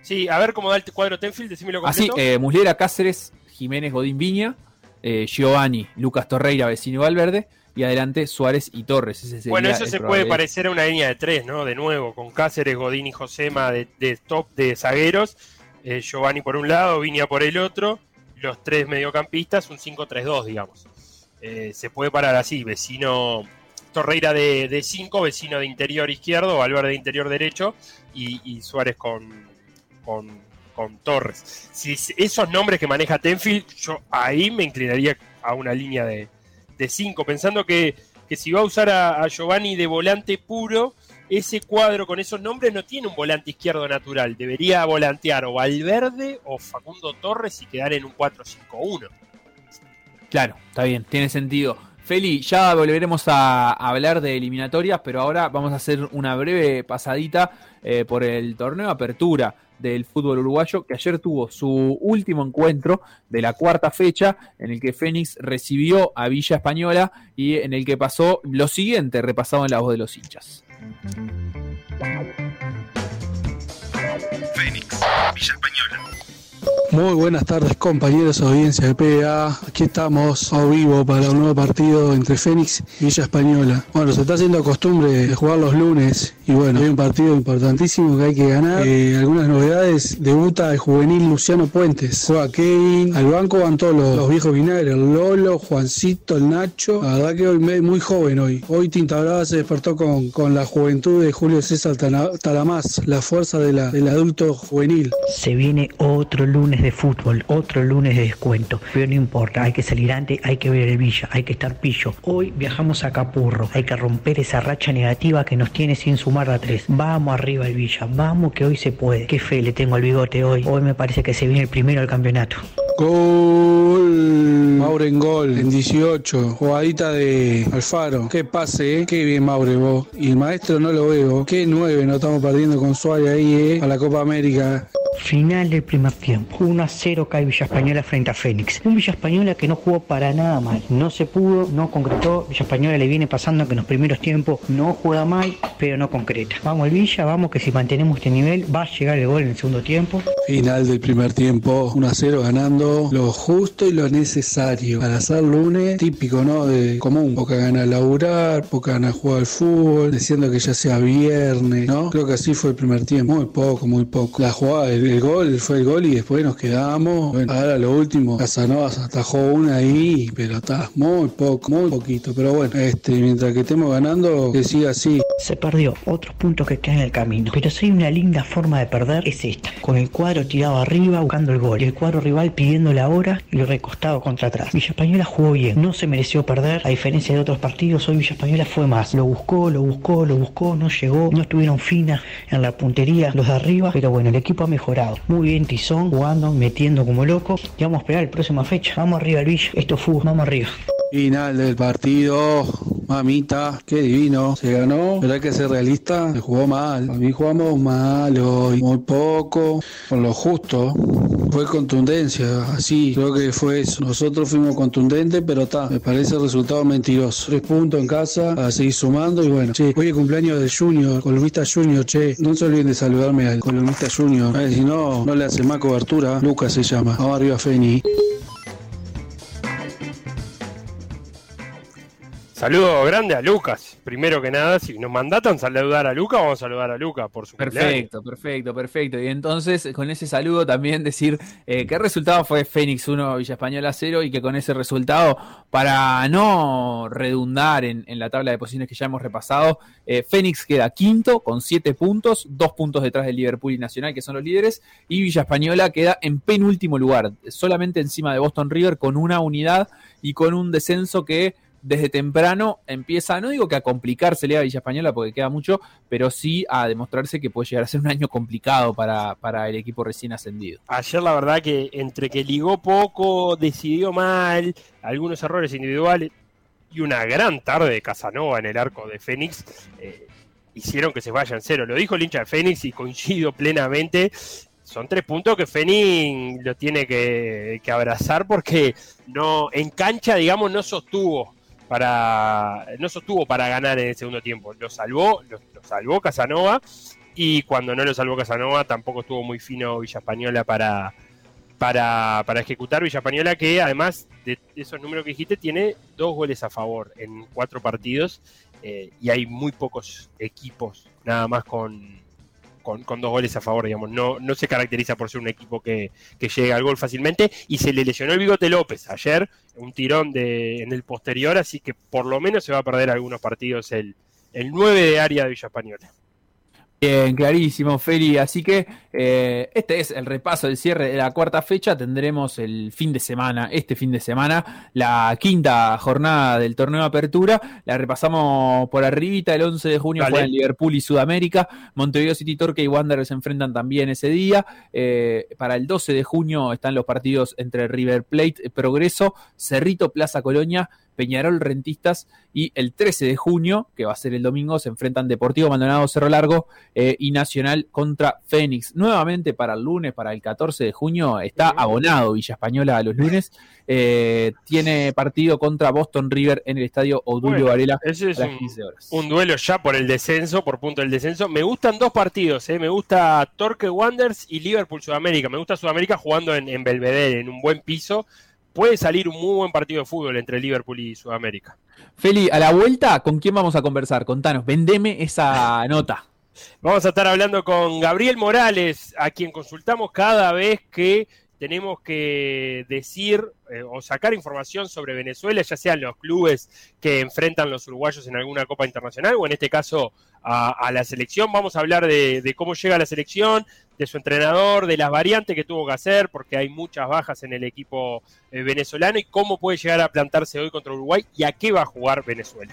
Sí, a ver cómo da el cuadro Tenfield, decímelo completo. Así, eh, Muslera, Cáceres, Jiménez, Godín Viña, Giovanni, Lucas Torreira, vecino Valverde y adelante Suárez y Torres. Ese bueno, eso se puede parecer a una línea de tres, ¿no? De nuevo, con Cáceres, Godín y Josema de, de top de zagueros, eh, Giovanni por un lado, Viña por el otro, los tres mediocampistas, un 5-3-2, digamos. Eh, se puede parar así, vecino Torreira de 5, vecino de interior izquierdo, Valverde de interior derecho y, Suárez con, con, Torres. Si esos nombres que maneja Tenfield, yo ahí me inclinaría a una línea de 5, pensando que, si va a usar a, Giovanni de volante puro, ese cuadro con esos nombres no tiene un volante izquierdo natural. Debería volantear o Valverde o Facundo Torres y quedar en un 4-5-1. Claro, está bien, tiene sentido. Feli, ya volveremos a hablar de eliminatorias, pero ahora vamos a hacer una breve pasadita eh, por el torneo de apertura del fútbol uruguayo, que ayer tuvo su último encuentro de la cuarta fecha, en el que Fénix recibió a Villa Española y en el que pasó lo siguiente, repasado en la voz de los hinchas. Fénix, Villa Española. Muy buenas tardes compañeros, audiencia de PA. Aquí estamos a vivo para un nuevo partido entre Fénix y Villa Española. Bueno, se está haciendo costumbre de jugar los lunes y bueno, hay un partido importantísimo que hay que ganar. Eh, algunas novedades, debuta el juvenil Luciano Puentes. Juega al banco van todos los, viejos vinagres, el Lolo, Juancito, el Nacho. La verdad que hoy muy joven hoy. Hoy Tinta Brava se despertó con, con la juventud de Julio César Talamás, la fuerza de la, del adulto juvenil. Se viene otro lunes de fútbol, otro lunes de descuento. Pero no importa, hay que salir antes, hay que ver el Villa, hay que estar pillo. Hoy viajamos a Capurro, hay que romper esa racha negativa que nos tiene sin sumar a tres. Vamos arriba el Villa, vamos que hoy se puede. Qué fe le tengo al bigote hoy. Hoy me parece que se viene el primero del campeonato. Gol. Mauren gol en 18. Jugadita de Alfaro. Qué pase, eh. Qué bien Maure vos. Y el maestro no lo veo. Qué nueve nos estamos perdiendo con Suárez ahí, eh. A la Copa América. Final del primer tiempo. 1 a 0 cae Villa Española frente a Fénix. Un Villa Española que no jugó para nada mal. No se pudo, no concretó. Villa Española le viene pasando que en los primeros tiempos no juega mal, pero no concreta. Vamos al Villa, vamos que si mantenemos este nivel va a llegar el gol en el segundo tiempo. Final del primer tiempo. 1 a 0 ganando lo justo y lo necesario para hacer lunes típico, ¿no? De común, poca gana laburar, poca gana jugar al fútbol, diciendo que ya sea viernes, ¿no? Creo que así fue el primer tiempo, muy poco, muy poco. La jugada, el, gol fue el gol y después nos quedamos. Bueno, ahora lo último, Casanova atajó una ahí, pero está muy poco, muy poquito. Pero bueno, este, mientras que estemos ganando, que siga así. Se perdió otros puntos que quedan en el camino. Pero si hay una linda forma de perder, es esta. Con el cuadro tirado arriba buscando el gol. Y el cuadro rival pidiendo la hora y recostado contra atrás. Villa Española jugó bien, no se mereció perder, a diferencia de otros partidos, hoy Villa Española fue más. Lo buscó, lo buscó, lo buscó, no llegó, no estuvieron finas en la puntería los de arriba, pero bueno, el equipo ha mejorado. Muy bien Tizón, jugando, metiendo como loco. Y vamos a esperar la próxima fecha. Vamos arriba Villa, esto fue, vamos arriba. Final del partido, mamita, qué divino, se ganó, pero hay que ser realista, se jugó mal, a mí jugamos mal hoy, muy poco, con lo justo, fue contundencia, así, creo que fue eso, nosotros fuimos contundentes, pero está, me parece el resultado mentiroso, tres puntos en casa, a seguir sumando y bueno, che, hoy es cumpleaños de Junior, columnista Junior, che, no se olviden de saludarme al columnista Junior, si no, no le hace más cobertura, Lucas se llama, vamos arriba Feni. Saludo grande a Lucas. Primero que nada, si nos mandatan saludar a Lucas, vamos a saludar a Lucas por su Perfecto, perfecto, perfecto. Y entonces, con ese saludo también decir eh, el resultado fue Fénix 1, Villa Española 0 y que con ese resultado, para no redundar en, la tabla de posiciones que ya hemos repasado, eh, Fénix queda quinto con 7 puntos, 2 puntos detrás del Liverpool y Nacional, que son los líderes, y Villa Española queda en penúltimo lugar, solamente encima de Boston River con una unidad y con un descenso que desde temprano empieza, no digo que a complicarse a Villa Española porque queda mucho, pero sí a demostrarse que puede llegar a ser un año complicado para, el equipo recién ascendido. Ayer la verdad que entre que ligó poco, decidió mal, algunos errores individuales y una gran tarde de Casanova en el arco de Fénix, eh, hicieron que se vayan cero. Lo dijo el hincha de Fénix y coincido plenamente son tres puntos que Fénix lo tiene que, que, abrazar porque no en cancha, digamos, no sostuvo para no sostuvo para ganar en el segundo tiempo. Lo salvó, lo, salvó Casanova y cuando no lo salvó Casanova tampoco estuvo muy fino Villa Española para, para, para ejecutar Villa Española que además de esos números que dijiste tiene dos goles a favor en cuatro partidos eh, y hay muy pocos equipos nada más con con, dos goles a favor, digamos. No, no se caracteriza por ser un equipo que, que llega al gol fácilmente. Y se le lesionó el bigote López ayer, un tirón de, en el posterior, así que por lo menos se va a perder algunos partidos el, el 9 de área de Villa Española. Bien, clarísimo, Feli. Así que eh, este es el repaso del cierre de la cuarta fecha. Tendremos el fin de semana, este fin de semana, la quinta jornada del torneo de apertura. La repasamos por arribita. El 11 de junio fue en Liverpool y Sudamérica. Montevideo City Torque y Wanderers se enfrentan también ese día. Eh, para el 12 de junio están los partidos entre River Plate, Progreso, Cerrito, Plaza Colonia, Peñarol Rentistas y el 13 de junio, que va a ser el domingo, se enfrentan Deportivo Maldonado Cerro Largo eh, y Nacional contra Fénix. Nuevamente para el lunes, para el 14 de junio, está abonado Villa Española a los lunes. Eh, tiene partido contra Boston River en el estadio Odulio Varela ese es un, 15 horas. Un duelo ya por el descenso, por punto del descenso. Me gustan dos partidos, eh. me gusta Torque Wanderers y Liverpool Sudamérica. Me gusta Sudamérica jugando en, en Belvedere, en un buen piso puede salir un muy buen partido de fútbol entre Liverpool y Sudamérica. Feli, a la vuelta, ¿con quién vamos a conversar? Contanos, vendeme esa nota. Vamos a estar hablando con Gabriel Morales, a quien consultamos cada vez que tenemos que decir eh, o sacar información sobre Venezuela, ya sean los clubes que enfrentan los uruguayos en alguna Copa Internacional o en este caso a, la selección. Vamos a hablar de, cómo llega la selección, de su entrenador, de las variantes que tuvo que hacer, porque hay muchas bajas en el equipo eh, venezolano y cómo puede llegar a plantarse hoy contra Uruguay y a qué va a jugar Venezuela.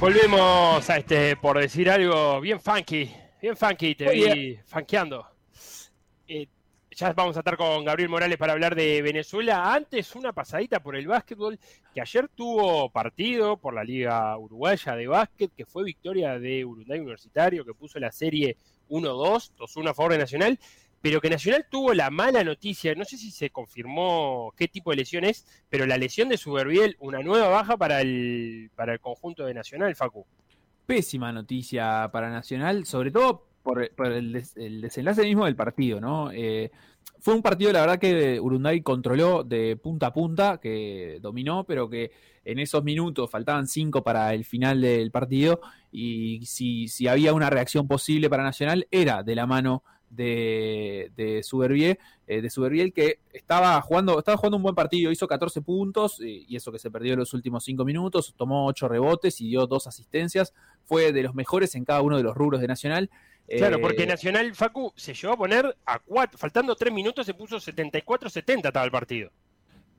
Volvemos a este, por decir algo, bien funky, bien funky, te vi funkeando. Eh, ya vamos a estar con Gabriel Morales para hablar de Venezuela. Antes, una pasadita por el básquetbol, que ayer tuvo partido por la Liga Uruguaya de Básquet, que fue victoria de Uruguay Universitario, que puso la serie 1-2, 2-1 a favor de Nacional pero que Nacional tuvo la mala noticia, no sé si se confirmó qué tipo de lesión es, pero la lesión de Suberbiel, una nueva baja para el, para el conjunto de Nacional, Facu. Pésima noticia para Nacional, sobre todo por, el, desenlace mismo del partido, ¿no? Eh, fue un partido, la verdad, que Urunday controló de punta a punta, que dominó, pero que en esos minutos faltaban cinco para el final del partido y si, si había una reacción posible para Nacional era de la mano de, de Suberbiel, eh, de que estaba jugando, estaba jugando un buen partido, hizo 14 puntos eh, y eso que se perdió en los últimos 5 minutos, tomó 8 rebotes y dio 2 asistencias, fue de los mejores en cada uno de los rubros de Nacional. Claro, porque eh, Nacional Facu se llevó a poner a 4, faltando 3 minutos se puso 74-70 estaba el partido.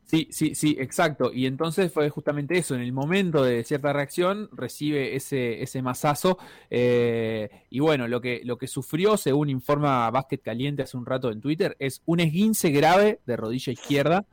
Sí, sí, sí, exacto. Y entonces fue justamente eso, en el momento de cierta reacción recibe ese, ese masazo. Eh, y bueno, lo que, lo que sufrió, según informa Básquet Caliente hace un rato en Twitter, es un esguince grave de rodilla izquierda,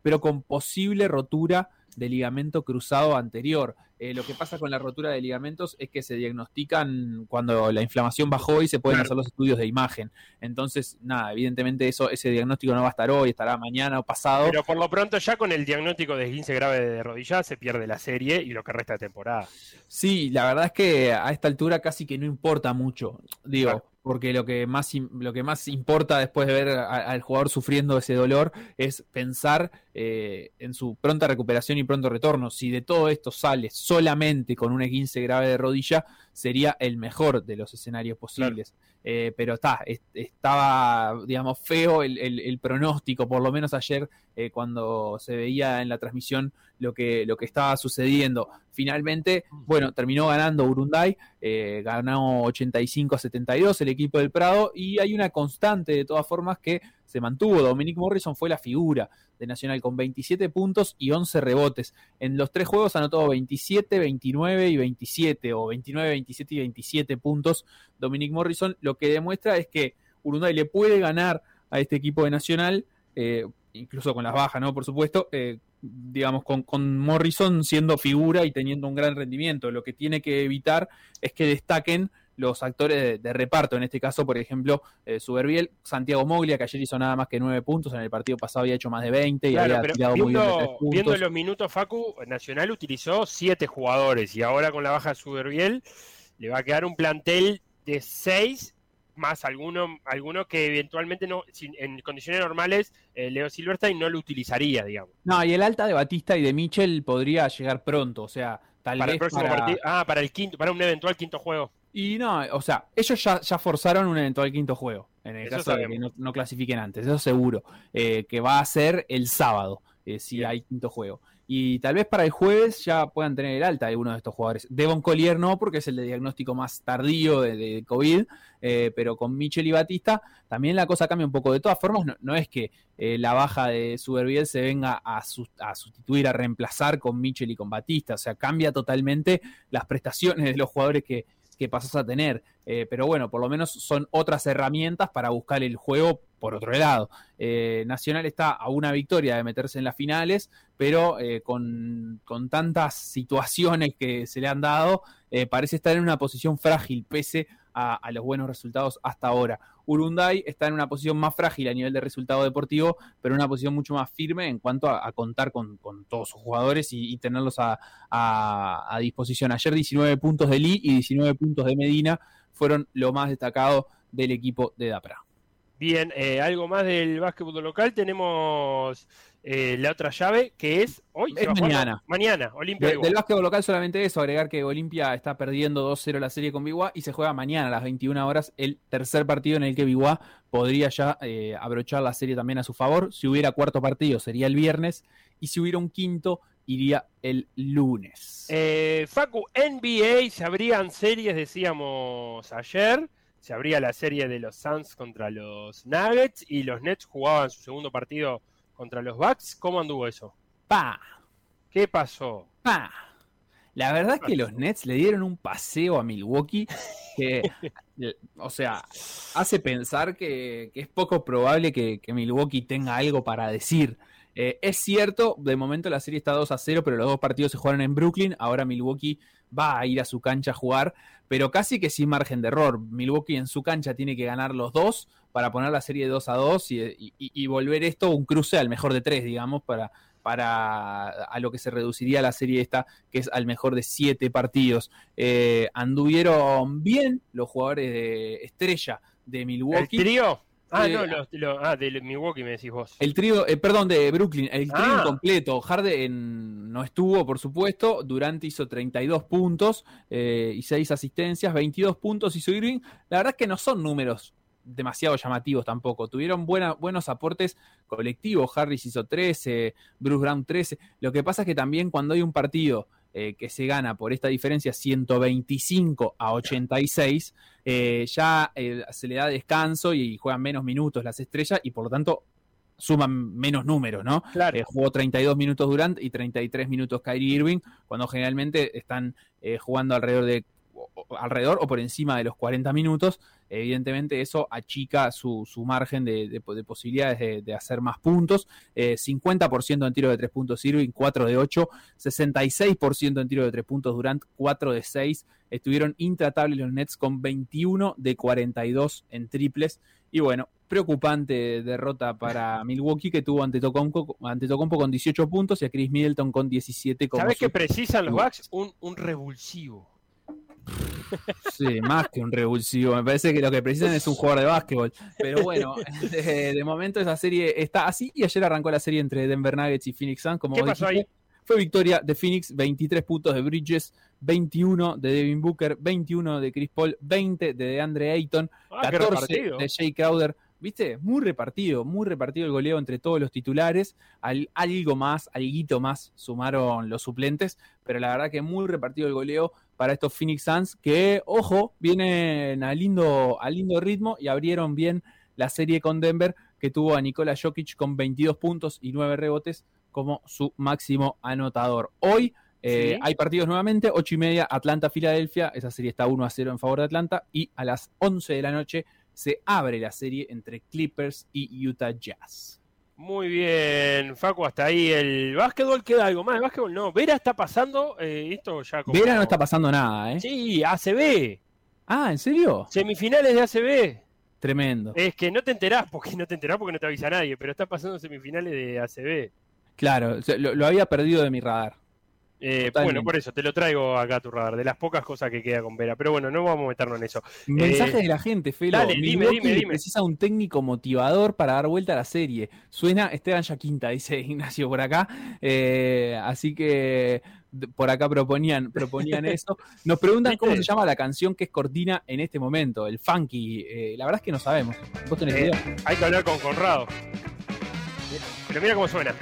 pero con posible rotura de ligamento cruzado anterior. Eh, lo que pasa con la rotura de ligamentos es que se diagnostican cuando la inflamación bajó y se pueden hacer los estudios de imagen. Entonces, nada, evidentemente eso, ese diagnóstico no va a estar hoy, estará mañana o pasado. Pero por lo pronto ya con el diagnóstico de 15 grave de rodilla se pierde la serie y lo que resta de temporada. Sí, la verdad es que a esta altura casi que no importa mucho. Digo, porque lo que más lo que más importa después de ver al jugador sufriendo ese dolor es pensar eh, en su pronta recuperación y pronto retorno. Si de todo esto sale solamente con un esguince grave de rodilla, sería el mejor de los escenarios posibles. Eh, pero está, estaba, digamos, feo el, pronóstico, por lo menos ayer eh, cuando se veía en la transmisión lo que, lo que estaba sucediendo. Finalmente, bueno, terminó ganando Urunday, eh, ganó 85 a 72 el equipo del Prado y hay una constante de todas formas que se mantuvo. Dominic Morrison fue la figura de Nacional con 27 puntos y 11 rebotes. En los tres juegos anotó 27, 29 y 27 o 29, 27 y 27 puntos Dominic Morrison. Lo que demuestra es que Urunday le puede ganar a este equipo de Nacional. Eh, incluso con las bajas, ¿no? Por supuesto, eh, digamos, con, con, Morrison siendo figura y teniendo un gran rendimiento. Lo que tiene que evitar es que destaquen los actores de, reparto, en este caso, por ejemplo, eh, Santiago Moglia, que ayer hizo nada más que nueve puntos, en el partido pasado había hecho más de 20 y había tirado viendo, muy bien Viendo los minutos, Facu, Nacional utilizó siete jugadores y ahora con la baja de Suberbiel le va a quedar un plantel de seis más alguno, alguno que eventualmente no, en condiciones normales, eh, Leo Silverstein no lo utilizaría, digamos. No, y el alta de Batista y de Mitchell podría llegar pronto, o sea, tal para vez. El próximo Partido, ah, para el quinto, para un eventual quinto juego. Y no, o sea, ellos ya, ya forzaron un eventual quinto juego, en el caso de que no, clasifiquen antes, eso seguro, eh, que va a ser el sábado, eh, si hay quinto juego. Y tal vez para el jueves ya puedan tener el alta algunos de estos jugadores. Devon Collier no, porque es el de diagnóstico más tardío de, COVID, eh, pero con Michel y Batista también la cosa cambia un poco. De todas formas, no, es que eh, la baja de Suberbiel se venga a, a, sustituir, a reemplazar con Michel y con Batista. O sea, cambia totalmente las prestaciones de los jugadores que, que pasas a tener. Eh, pero bueno, por lo menos son otras herramientas para buscar el juego por otro lado. Eh, Nacional está a una victoria de meterse en las finales, pero eh, con, con, tantas situaciones que se le han dado, parece estar en una posición frágil, pese a, los buenos resultados hasta ahora. Urunday está en una posición más frágil a nivel de resultado deportivo, pero en una posición mucho más firme en cuanto a, contar con, todos sus jugadores y, tenerlos a, disposición. Ayer 19 puntos de Lee y 19 puntos de Medina fueron lo más destacado del equipo de Dapra. Bien, eh, algo más del básquetbol local. Tenemos eh, la otra llave que es hoy. Es mañana. Mañana, Olimpia. del básquetbol local solamente eso, agregar que Olimpia está perdiendo 2-0 la serie con Biguá y se juega mañana a las 21 horas el tercer partido en el que Biguá podría ya eh, abrochar la serie también a su favor. Si hubiera cuarto partido sería el viernes y si hubiera un quinto iría el lunes. Facu, NBA se abrían series, decíamos ayer se abría la serie de los Suns contra los Nuggets y los Nets jugaban su segundo partido contra los Bucks. ¿Cómo anduvo eso? ¡Pa! ¿Qué pasó? ¡Pa! La verdad es que los Nets le dieron un paseo a Milwaukee que, o sea, hace pensar que, es poco probable que, Milwaukee tenga algo para decir. Eh, es cierto, de momento la serie está 2 a 0, pero los dos partidos se jugaron en Brooklyn. Ahora Milwaukee va a ir a su cancha a jugar, pero casi que sin margen de error. Milwaukee en su cancha tiene que ganar los dos para poner la serie 2 a 2 y, volver esto un cruce al mejor de tres, digamos, para, para a lo que se reduciría la serie esta, que es al mejor de siete partidos. Eh, anduvieron bien los jugadores de estrella de Milwaukee. ¿El trío? Ah, no, lo, ah, de Milwaukee me decís vos. El trío, eh, perdón, de Brooklyn, el trío ah. completo. Harden no estuvo, por supuesto. Durant hizo 32 puntos eh, y 6 asistencias, 22 puntos hizo Irving. La verdad es que no son números demasiado llamativos tampoco. Tuvieron buena, buenos aportes colectivos. Harris hizo 13, Bruce Brown 13. Lo que pasa es que también cuando hay un partido eh, que se gana por esta diferencia 125 a 86, eh, ya eh, se le da descanso y juegan menos minutos las estrellas y por lo tanto suman menos números, ¿no? Claro. jugó 32 minutos Durant y 33 minutos Kyrie Irving, cuando generalmente están jugando alrededor de alrededor o por encima de los 40 minutos, evidentemente eso achica su, su margen de, posibilidades de, hacer más puntos. 50% eh, en tiro de 3 puntos Irving, 4 de 8, 66% en tiro de 3 puntos Durant, 4 de 6. Estuvieron intratables los Nets con 21 de 42 en triples. Y bueno, preocupante derrota para Milwaukee que tuvo ante Tocompo, ante con 18 puntos y a Chris Middleton con 17. ¿Sabes qué precisan los Bucks? Un, un revulsivo. Sí, más que un revulsivo. Me parece que lo que precisan es un jugador de básquetbol. Pero bueno, de, momento esa serie está así. Y ayer arrancó la serie entre Denver Nuggets y Phoenix Suns. Como ¿Qué pasó ahí? Fue victoria de Phoenix, 23 puntos de Bridges, 21 de Devin Booker, 21 de Chris Paul, 20 de DeAndre Ayton, 14 ah, de Jay Crowder, ¿Viste? Muy repartido, muy repartido el goleo entre todos los titulares. algo más, algo más sumaron los suplentes, pero la verdad que muy repartido el goleo para estos Phoenix Suns que, ojo, vienen a lindo, a lindo ritmo y abrieron bien la serie con Denver, que tuvo a Nikola Jokic con 22 puntos y 9 rebotes como su máximo anotador. Hoy eh, hay partidos nuevamente, 8 y media, Atlanta-Filadelfia, esa serie está 1 a 0 en favor de Atlanta, y a las 11 de la noche se abre la serie entre Clippers y Utah Jazz. Muy bien, Facu, hasta ahí el básquetbol queda algo más. El básquetbol no. Vera está pasando, eh, esto ya como... Vera no está pasando nada, ¿eh? Sí, ACB. Ah, ¿en serio? Semifinales de ACB. Tremendo. Es que no te enterás, porque no te enterás porque no te avisa nadie, pero está pasando semifinales de ACB. Claro, lo, lo había perdido de mi radar. Eh, bueno, por eso te lo traigo acá a tu radar, de las pocas cosas que queda con Vera. Pero bueno, no vamos a meternos en eso. Mensaje Eh, de la gente, Felo. dale, dime, dime, dime. precisa un técnico motivador para dar vuelta a la serie. Suena Esteban Yaquinta, dice Ignacio por acá. Eh, así que por acá proponían, proponían eso. Nos preguntan cómo se llama la canción que es cortina en este momento, el funky. Eh, la verdad es que no sabemos. ¿Vos tenés Eh, idea? hay que hablar con Conrado. Pero mira cómo suena.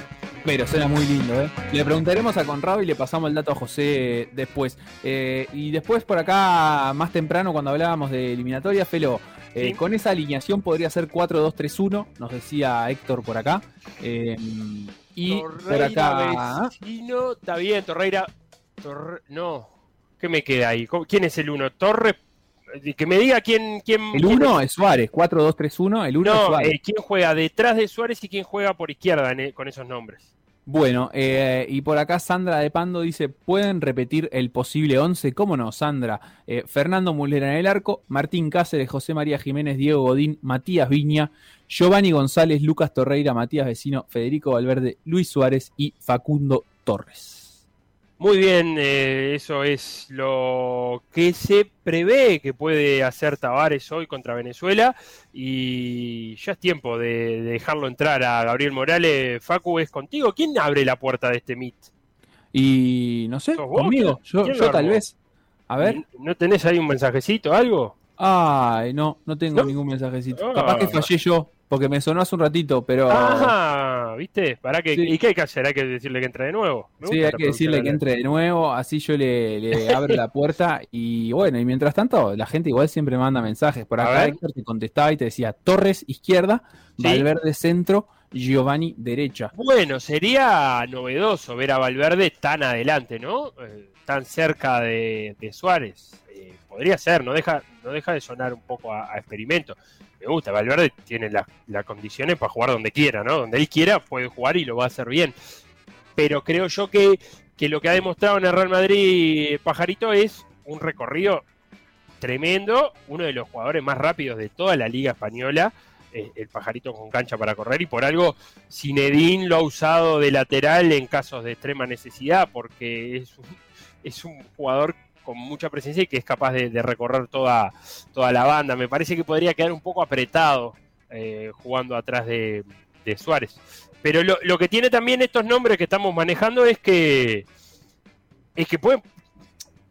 Pero suena muy lindo, ¿eh? Le preguntaremos a Conrado y le pasamos el dato a José después. Eh, y después por acá, más temprano, cuando hablábamos de eliminatoria, Felo, eh, Sí. con esa alineación podría ser 4-2-3-1, nos decía Héctor por acá. Eh, y por Torreira, acá... Vecino, está bien, Torreira. Torre- no, ¿qué me queda ahí? ¿Cómo- ¿Quién es el uno? Torre. Eh, Que me diga quién. quién El quién 1 es Suárez, 4-2-3-1, el 1 es No, Suárez. eh, quién juega detrás de Suárez y quién juega por izquierda en- con esos nombres. Bueno, eh, y por acá Sandra de Pando dice, ¿pueden repetir el posible 11? ¿Cómo no, Sandra? Eh, Fernando Mulera en el arco, Martín Cáceres, José María Jiménez, Diego Godín, Matías Viña, Giovanni González, Lucas Torreira, Matías Vecino, Federico Valverde, Luis Suárez y Facundo Torres. Muy bien, eh, eso es lo que se prevé que puede hacer Tavares hoy contra Venezuela y ya es tiempo de, de dejarlo entrar a Gabriel Morales. Facu, es contigo. ¿Quién abre la puerta de este meet? Y no sé, conmigo, yo, ¿Quién yo lo tal vez. A ver, ¿No tenés ahí un mensajecito, algo? ay, no, no tengo ¿No? ningún mensajecito. Ah. Capaz que fallé yo, porque me sonó hace un ratito, pero... Ah, ¿viste? ¿Para qué? Sí. ¿Y qué hay que hacer? ¿Hay que decirle que entre de nuevo? Sí, hay que decirle que entre de nuevo, así yo le, le abro la puerta y bueno, y mientras tanto la gente igual siempre manda mensajes. Por acá. Héctor te contestaba y te decía Torres izquierda, Sí. Valverde centro, Giovanni derecha. Bueno, sería novedoso ver a Valverde tan adelante, ¿no? Eh, tan cerca de, de Suárez. Eh, podría ser, no deja, no deja de sonar un poco a, a experimento. Me gusta, Valverde tiene la- las condiciones para jugar donde quiera, ¿no? Donde él quiera puede jugar y lo va a hacer bien. Pero creo yo que, que lo que ha demostrado en el Real Madrid Pajarito es un recorrido tremendo, uno de los jugadores más rápidos de toda la liga española, eh, el pajarito con cancha para correr y por algo Zinedine lo ha usado de lateral en casos de extrema necesidad porque es un, es un jugador con mucha presencia y que es capaz de, recorrer toda, toda la banda. Me parece que podría quedar un poco apretado eh, jugando atrás de, de Suárez. Pero lo, lo que tiene también estos nombres que estamos manejando es que es que pueden,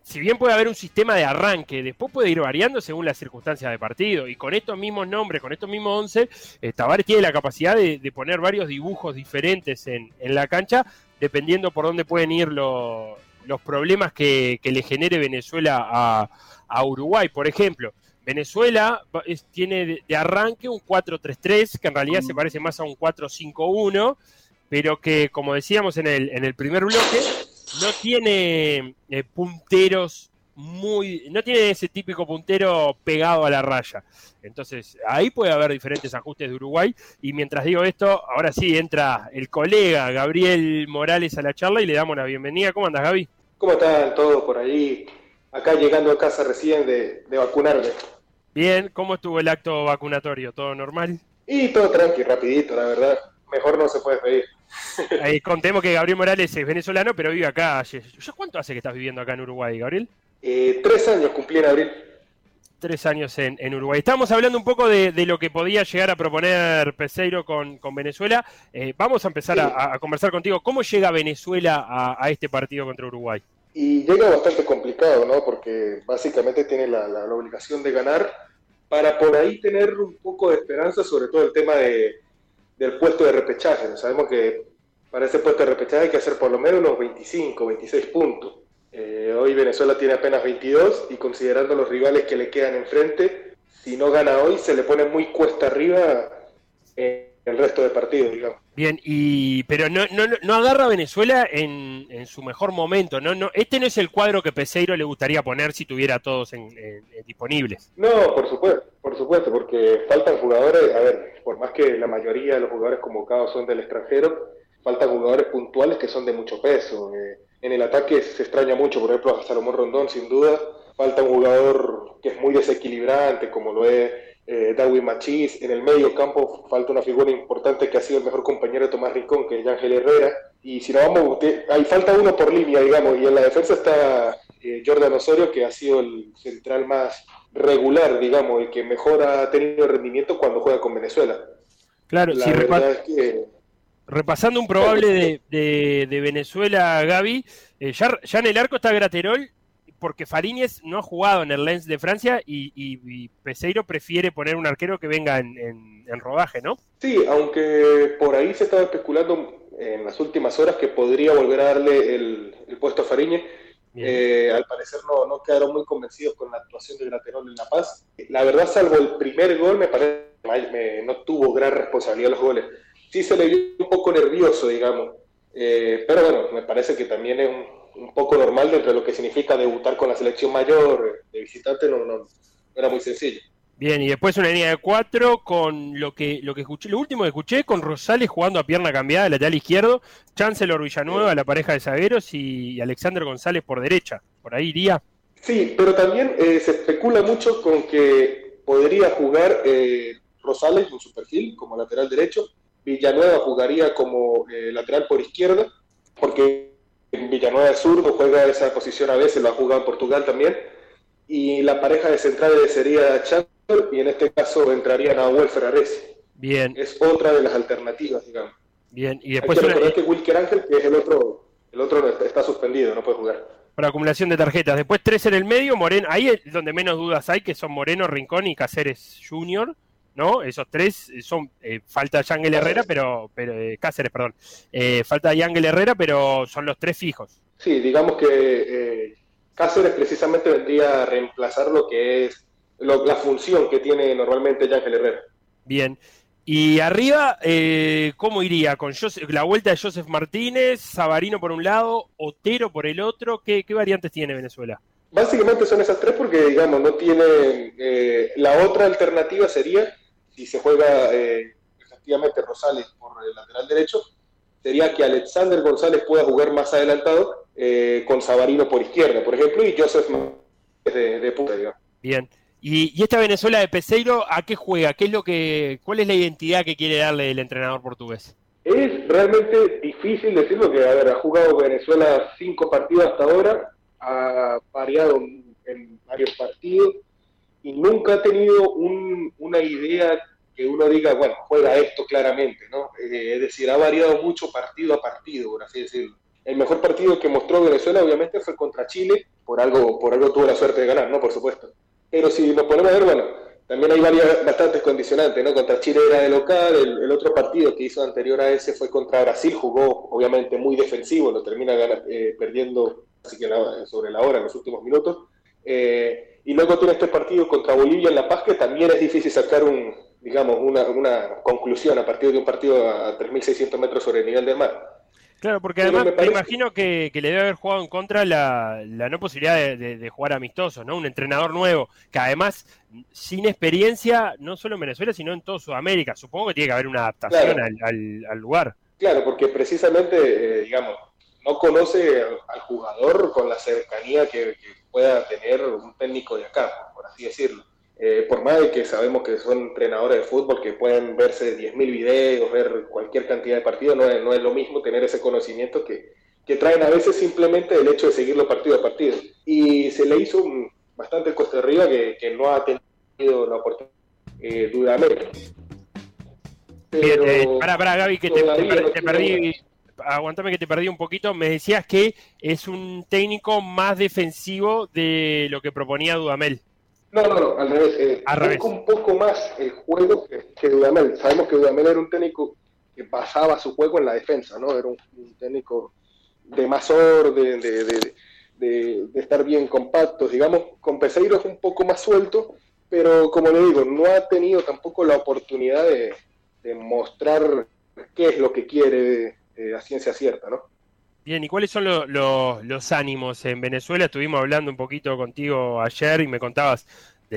si bien puede haber un sistema de arranque, después puede ir variando según las circunstancias de partido. Y con estos mismos nombres, con estos mismos 11, eh, Tavares tiene la capacidad de, de poner varios dibujos diferentes en, en la cancha, dependiendo por dónde pueden ir lo- los problemas que, que le genere Venezuela a, a Uruguay. Por ejemplo, Venezuela es- tiene de, de arranque un 4-3-3, que en realidad se parece más a un 4-5-1, pero que, como decíamos en el, en el primer bloque, no tiene eh, punteros muy. No tiene ese típico puntero pegado a la raya. Entonces, ahí puede haber diferentes ajustes de Uruguay. Y mientras digo esto, ahora sí entra el colega Gabriel Morales a la charla y le damos la bienvenida. ¿Cómo andas, Gaby? ¿Cómo están todos por ahí? Acá llegando a casa recién de, de vacunarme. Bien, ¿cómo estuvo el acto vacunatorio? ¿Todo normal? Y todo tranqui, rapidito, la verdad. Mejor no se puede pedir. Eh, contemos que Gabriel Morales es venezolano, pero vive acá. ¿Ya cuánto hace que estás viviendo acá en Uruguay, Gabriel? Eh, tres años cumplí en abril. tres años en, en Uruguay. Estamos hablando un poco de, de lo que podía llegar a proponer Peseiro con, con Venezuela. Eh, vamos a empezar a, a conversar contigo. ¿Cómo llega Venezuela a, a este partido contra Uruguay? Y llega bastante complicado, ¿no? Porque básicamente tiene la, la- la obligación de ganar para por ahí tener un poco de esperanza, sobre todo el tema de, del puesto de repechaje. Sabemos que para ese puesto de repechaje hay que hacer por lo menos unos 25, 26 puntos. Eh, hoy Venezuela tiene apenas 22 y considerando los rivales que le quedan enfrente, si no gana hoy se le pone muy cuesta arriba en el resto de partidos, digamos. Bien, y pero no, no, no agarra a Venezuela en, en su mejor momento. No, no, este no es el cuadro que Peseiro le gustaría poner si tuviera todos en- en- en disponibles. No, por supuesto, por supuesto, porque faltan jugadores. A ver, por más que la mayoría de los jugadores convocados son del extranjero, faltan jugadores puntuales que son de mucho peso. Eh, en el ataque se extraña mucho, por ejemplo, a Salomón Rondón, sin duda. Falta un jugador que es muy desequilibrante, como lo es eh, Darwin Machís. En el medio campo falta una figura importante que ha sido el mejor compañero de Tomás Rincón, que es Ángel Herrera. Y si no vamos, hay falta uno por línea, digamos, y en la defensa está eh, Jordan Osorio, que ha sido el central más regular, digamos, el que mejor ha tenido rendimiento cuando juega con Venezuela. Claro, si repasando un probable de, de, Venezuela, Gaby, eh, ya, ya, en el arco está Graterol, porque Fariñez no ha jugado en el Lens de Francia y, Peseiro prefiere poner un arquero que venga en, rodaje, ¿no? Sí, aunque por ahí se estaba especulando en las últimas horas que podría volver a darle el, puesto a Fariñez. Eh, al parecer no, no, quedaron muy convencidos con la actuación de Graterol en La Paz. La verdad, salvo el primer gol, me parece que no tuvo gran responsabilidad los goles sí se le vio un poco nervioso, digamos. Eh, pero bueno, me parece que también es un, poco normal dentro de lo que significa debutar con la selección mayor de visitante, no, no, era muy sencillo. Bien, y después una línea de cuatro con lo que lo que escuché, lo último que escuché con Rosales jugando a pierna cambiada, lateral izquierdo, Chancellor Villanueva, la pareja de zagueros, y Alexander González por derecha. ¿Por ahí iría? Sí, pero también eh, se especula mucho con que podría jugar eh, Rosales en su perfil como lateral derecho, Villanueva jugaría como eh, lateral por izquierda, porque Villanueva es zurdo, juega esa posición a veces, lo ha jugado en Portugal también, y la pareja de centrales sería Chandler, y en este caso entraría Nahuel Ferraresi. Bien. Es otra de las alternativas, digamos. Bien, y después... Hay que recordar que Wilker Ángel, que es el otro, el otro está suspendido, no puede jugar. Para acumulación de tarjetas. Después tres en el medio, Moreno, ahí es donde menos dudas hay, que son Moreno, Rincón y Cáceres Junior. ¿No? Esos tres son, eh, falta Yangel Herrera, pero, pero eh, Cáceres, perdón, eh, falta Yangel Herrera, pero son los tres fijos. Sí, digamos que Cáceres precisamente vendría a reemplazar lo que es la función que tiene normalmente Yangel Herrera. Bien. Y arriba, ¿cómo iría? ¿Con la vuelta de Joseph Martínez, Sabarino por un lado, Otero por el otro? ¿Qué, qué variantes tiene Venezuela? Básicamente son esas tres porque, digamos, no tiene... la otra alternativa sería si se juega eh, efectivamente Rosales por el lateral derecho, sería que Alexander González pueda jugar más adelantado eh, con Sabarino por izquierda, por ejemplo, y Joseph de, de punta, Bien. ¿Y, esta Venezuela de Peseiro a qué juega? ¿Qué es lo que, ¿Cuál es la identidad que quiere darle el entrenador portugués? Es realmente difícil decirlo que, a ver, ha jugado Venezuela cinco partidos hasta ahora, ha variado en varios partidos, y nunca ha tenido una idea que uno diga, bueno, juega esto claramente, ¿no? Eh, es decir, ha variado mucho partido a partido, por así decirlo. El mejor partido que mostró Venezuela, obviamente, fue contra Chile, por algo, por algo tuvo la suerte de ganar, ¿no? Por supuesto. Pero si nos ponemos a ver, bueno, también hay varias, bastantes condicionantes, ¿no? Contra Chile era de local, el, otro partido que hizo anterior a ese fue contra Brasil, jugó obviamente muy defensivo, lo termina eh, perdiendo así que sobre la hora en los últimos minutos. Eh, y luego tiene este partido contra Bolivia en La Paz, que también es difícil sacar un, digamos, una, una conclusión a partir de un partido a 3.600 metros sobre el nivel del mar. Claro, porque además me, imagino que, le debe haber jugado en contra la, la no posibilidad de, jugar amistosos, ¿no? Un entrenador nuevo, que además, sin experiencia, no solo en Venezuela, sino en toda Sudamérica. Supongo que tiene que haber una adaptación al, lugar. Claro, porque precisamente, eh, digamos, no conoce al, jugador con la cercanía que pueda tener un técnico de acá, por así decirlo. Eh, por más de que sabemos que son entrenadores de fútbol que pueden verse 10.000 videos, ver cualquier cantidad de partidos, no es, no es lo mismo tener ese conocimiento que, que, traen a veces simplemente el hecho de seguirlo partido a partido. Y se le hizo bastante coste arriba que, que, no ha tenido la oportunidad eh, dudamente. Pero eh, para, para Gaby, que te, te perdí aguantame que te perdí un poquito, me decías que es un técnico más defensivo de lo que proponía Dudamel. No, no, no, al revés. Eh, un poco más el juego que, Dudamel. Sabemos que Dudamel era un técnico que basaba su juego en la defensa, ¿no? Era un, técnico de más orden, de, estar bien compacto. Digamos, con Peseiro es un poco más suelto, pero como le digo, no ha tenido tampoco la oportunidad de, mostrar qué es lo que quiere eh, a ciencia cierta, ¿no? Bien, ¿y cuáles son los ánimos en Venezuela? Estuvimos hablando un poquito contigo ayer y me contabas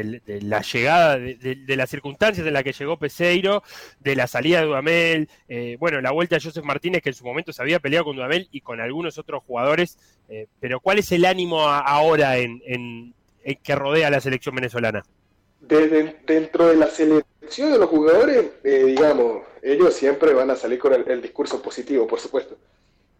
de, la llegada, de, las circunstancias en las que llegó Peseiro, de la salida de Dudamel, eh, bueno, la vuelta de Joseph Martínez, que en su momento se había peleado con Dudamel y con algunos otros jugadores, eh, pero ¿cuál es el ánimo ahora en, que rodea a la selección venezolana? Desde, dentro de la selección de los jugadores, eh, digamos, ellos siempre van a salir con el, discurso positivo, por supuesto.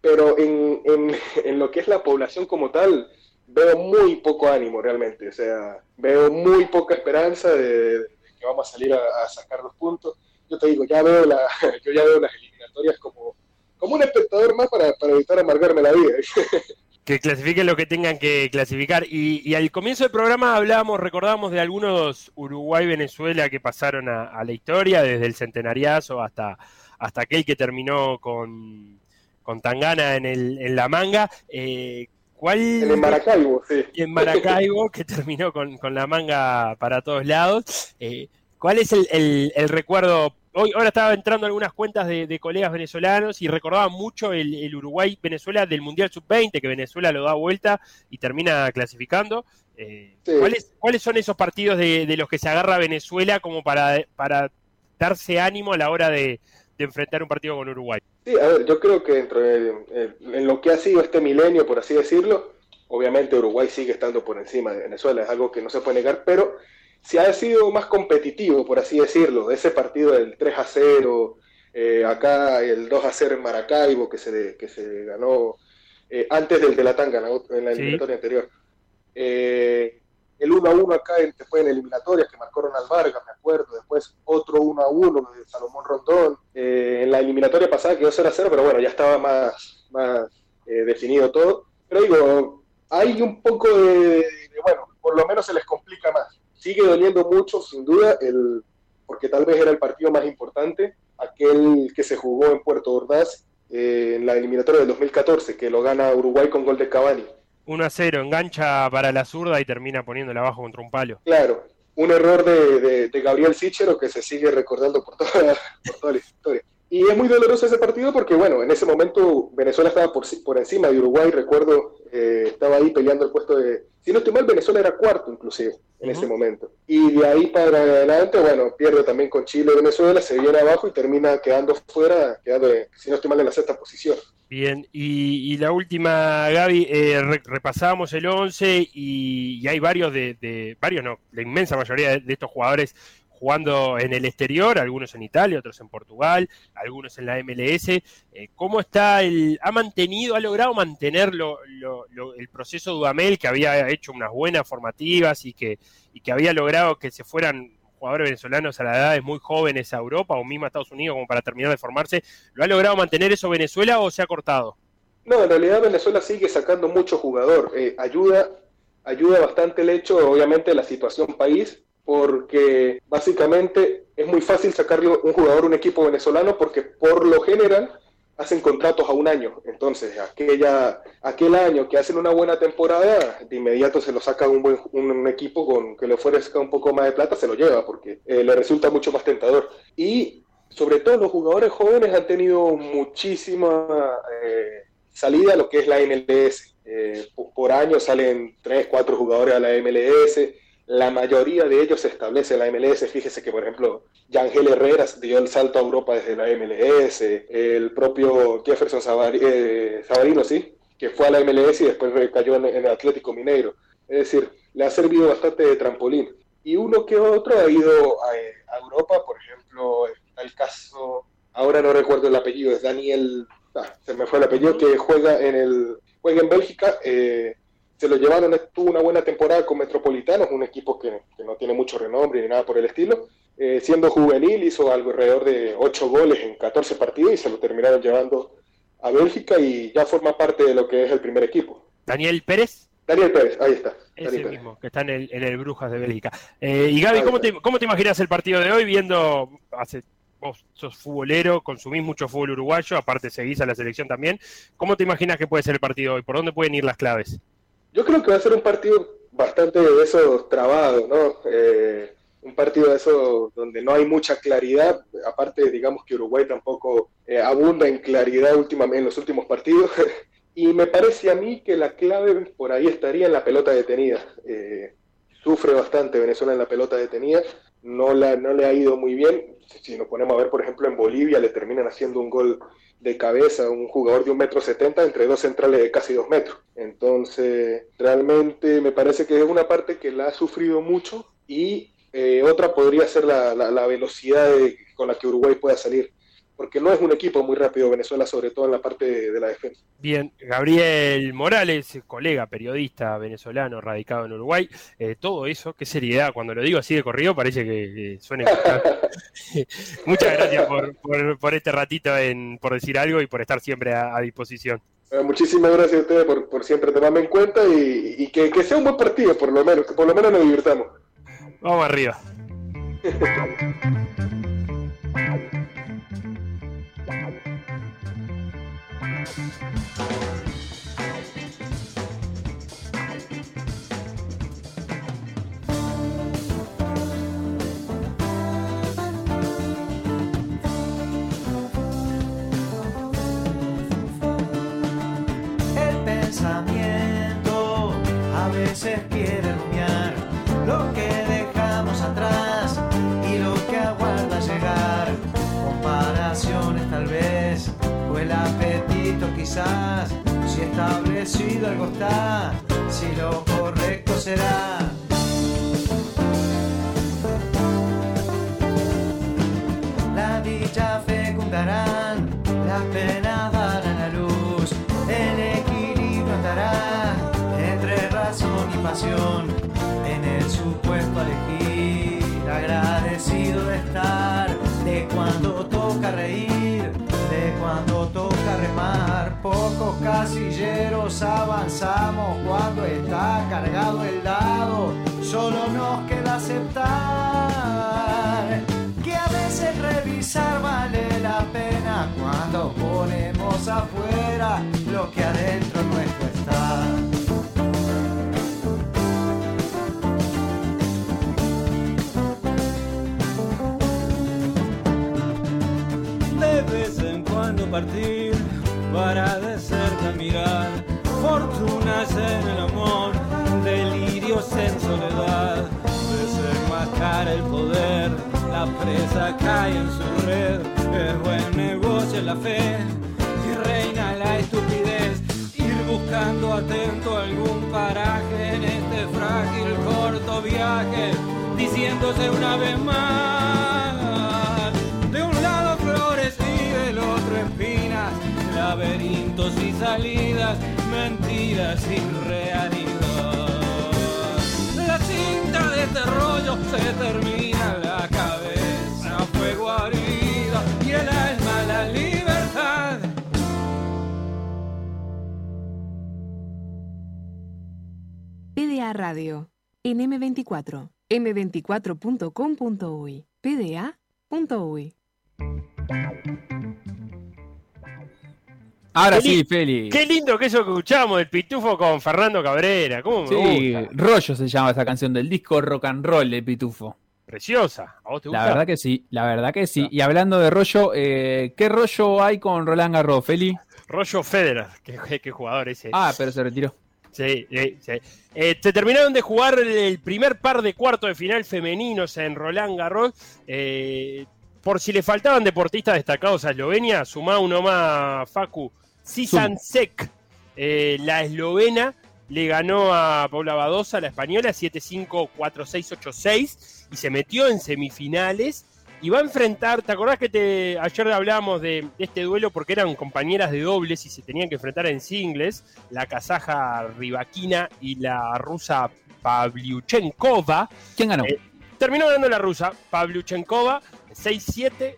Pero en, en lo que es la población como tal, veo muy poco ánimo realmente, o sea, veo muy poca esperanza de, que vamos a salir a, sacar los puntos. Yo te digo, ya veo la, yo ya veo las eliminatorias como, como un espectador más para, evitar amargarme la vida. que clasifiquen lo que tengan que clasificar. Y, al comienzo del programa hablábamos, recordábamos de algunos Uruguay-Venezuela que pasaron a, la historia, desde el centenariazo hasta, hasta aquel que terminó con, con Tangana en, el, en la manga. Eh, ¿Cuál, en Maracaibo, sí. En Maracaibo, que terminó con, la manga para todos lados. Eh, ¿Cuál es el, recuerdo? Hoy, ahora estaba entrando algunas cuentas de, colegas venezolanos y recordaba mucho el, Uruguay-Venezuela del Mundial Sub-20, que Venezuela lo da vuelta y termina clasificando. Eh, ¿cuáles, ¿Cuáles son esos partidos de, los que se agarra Venezuela como para, para darse ánimo a la hora de, de enfrentar un partido con Uruguay. Sí, a ver, yo creo que dentro de, en lo que ha sido este milenio, por así decirlo, obviamente Uruguay sigue estando por encima de Venezuela, es algo que no se puede negar, pero si ha sido más competitivo, por así decirlo, ese partido del 3 a 0, eh, acá el 2 a 0 en Maracaibo, que se, que se ganó eh, antes del de la Tanga en la eliminatoria anterior. Eh, el 1 a 1 acá después en eliminatorias que marcó Ronald Vargas, me acuerdo, después otro 1 a 1 de Salomón Rondón, eh, en la eliminatoria pasada quedó 0 a 0, pero bueno, ya estaba más, más eh, definido todo. Pero digo, hay un poco de, bueno, por lo menos se les complica más. Sigue doliendo mucho, sin duda, el, porque tal vez era el partido más importante, aquel que se jugó en Puerto Ordaz eh, en la eliminatoria del 2014, que lo gana Uruguay con gol de Cavani. 1 a 0, engancha para la zurda y termina poniéndola abajo contra un palo. Claro, un error de, Gabriel Sichero que se sigue recordando por toda, por toda la historia. Y es muy doloroso ese partido porque, bueno, en ese momento Venezuela estaba por, por encima de Uruguay, recuerdo, eh, estaba ahí peleando el puesto de... Si no estoy mal, Venezuela era cuarto inclusive en ese momento. Y de ahí para adelante, bueno, pierde también con Chile y Venezuela, se viene abajo y termina quedando fuera, quedando, si no estoy mal, en la sexta posición. Bien, y, la última, Gaby, eh, repasamos el 11 y, hay varios de, varios no, la inmensa mayoría de, estos jugadores jugando en el exterior, algunos en Italia, otros en Portugal, algunos en la MLS. Eh, ¿Cómo está el, ha mantenido, ha logrado mantener el proceso Dudamel, que había hecho unas buenas formativas y que, y que había logrado que se fueran jugadores venezolanos a la edad de muy jóvenes a Europa o mismo a Estados Unidos como para terminar de formarse. ¿Lo ha logrado mantener eso Venezuela o se ha cortado? No, en realidad Venezuela sigue sacando mucho jugador. Eh, ayuda, ayuda bastante el hecho, obviamente, de la situación país, porque básicamente es muy fácil sacarle un jugador a un equipo venezolano porque por lo general hacen contratos a un año. Entonces, aquella, aquel año que hacen una buena temporada, de inmediato se lo saca un, buen, un equipo con que le ofrezca un poco más de plata, se lo lleva porque eh, le resulta mucho más tentador. Y sobre todo los jugadores jóvenes han tenido muchísima eh, salida a lo que es la MLS. Eh, por año salen 3, 4 jugadores a la MLS la mayoría de ellos se establece la MLS. Fíjese que, por ejemplo, Yangel Herreras dio el salto a Europa desde la MLS, el propio Jefferson eh, Sabarino, sí, que fue a la MLS y después cayó en, el Atlético Mineiro. Es decir, le ha servido bastante de trampolín. Y uno que otro ha ido a, Europa, por ejemplo, está el caso, ahora no recuerdo el apellido, es Daniel, ah, se me fue el apellido, que juega en el juega en Bélgica. Eh, se lo llevaron, tuvo una buena temporada con Metropolitanos, un equipo que, no tiene mucho renombre ni nada por el estilo. Eh, siendo juvenil, hizo alrededor de 8 goles en 14 partidos y se lo terminaron llevando a Bélgica y ya forma parte de lo que es el primer equipo. Daniel Pérez. Daniel Pérez, ahí está. Es el mismo, que está en el, Brujas de Bélgica. Eh, y Gaby, ¿cómo te, ¿cómo te imaginas el partido de hoy viendo, hace vos sos futbolero, consumís mucho fútbol uruguayo, aparte seguís a la selección también. ¿Cómo te imaginas que puede ser el partido hoy? ¿Por dónde pueden ir las claves? Yo creo que va a ser un partido bastante de esos trabados, ¿no? Eh, un partido de eso donde no hay mucha claridad, aparte digamos que Uruguay tampoco eh, abunda en claridad últimamente en los últimos partidos, y me parece a mí que la clave por ahí estaría en la pelota detenida. Eh, sufre bastante Venezuela en la pelota detenida, no, la, no le ha ido muy bien. Si nos ponemos a ver, por ejemplo, en Bolivia le terminan haciendo un gol de cabeza un jugador de un metro setenta entre dos centrales de casi dos metros. Entonces, realmente me parece que es una parte que la ha sufrido mucho y eh, otra podría ser la, la, velocidad con la que Uruguay pueda salir porque no es un equipo muy rápido Venezuela, sobre todo en la parte de, la defensa. Bien, Gabriel Morales, colega periodista venezolano radicado en Uruguay, eh, todo eso, qué seriedad, cuando lo digo así de corrido parece que, suene Muchas gracias por, este ratito en, por decir algo y por estar siempre a, disposición. muchísimas gracias a ustedes por, siempre tomarme en cuenta y, que, que sea un buen partido, por lo menos, que por lo menos nos divirtamos. Vamos arriba. かわいい。Si establecido algo está, si lo correcto será. La dicha fecundarán, las penas darán a luz, el equilibrio estará entre razón y pasión, en el supuesto elegir, agradecido de estar, de cuando toca reír, toca remar, pocos casilleros avanzamos cuando está cargado el dado, solo nos queda aceptar que a veces revisar vale la pena. Cuando ponemos afuera lo que adentro nuestro partir para de cerca mirar fortunas en el amor, delirios en soledad, desenmascara el poder, la presa cae en su red, es buen negocio la fe y reina la estupidez, ir buscando atento algún paraje en este frágil corto viaje, diciéndose una vez más, y salidas, mentiras y realidad. La cinta de este rollo se termina la cabeza, fuego herida y el alma la libertad. PDA Radio, en M24, m24.com.uy, pda.uy. Ahora sí, li- Feli. Qué lindo que eso que escuchamos del pitufo con Fernando Cabrera. ¿Cómo me Sí, gusta? Rollo se llama esa canción del disco Rock and Roll de Pitufo. Preciosa. ¿A vos te gusta? La verdad que sí, la verdad que sí. Y hablando de rollo, eh, ¿qué rollo hay con Roland Garros, Feli? Rollo Federer. Qué, qué- qué jugador ese. Ah, pero se retiró. Sí, sí, sí. Eh, se terminaron de jugar el primer par de cuartos de final femeninos en Roland Garros. Eh, por si le faltaban deportistas destacados a Eslovenia, sumá uno más, Facu. Sisansek, eh, la eslovena, le ganó a Paula Badosa, la española, 7-5, 4-6, 8-6, y se metió en semifinales. Y va a enfrentar, ¿te acordás que te, ayer hablábamos de, de este duelo porque eran compañeras de dobles y se tenían que enfrentar en singles? La kazaja Ribakina y la rusa Pavlyuchenkova. ¿Quién ganó? Eh, terminó ganando la rusa, Pavlyuchenkova, 6-7,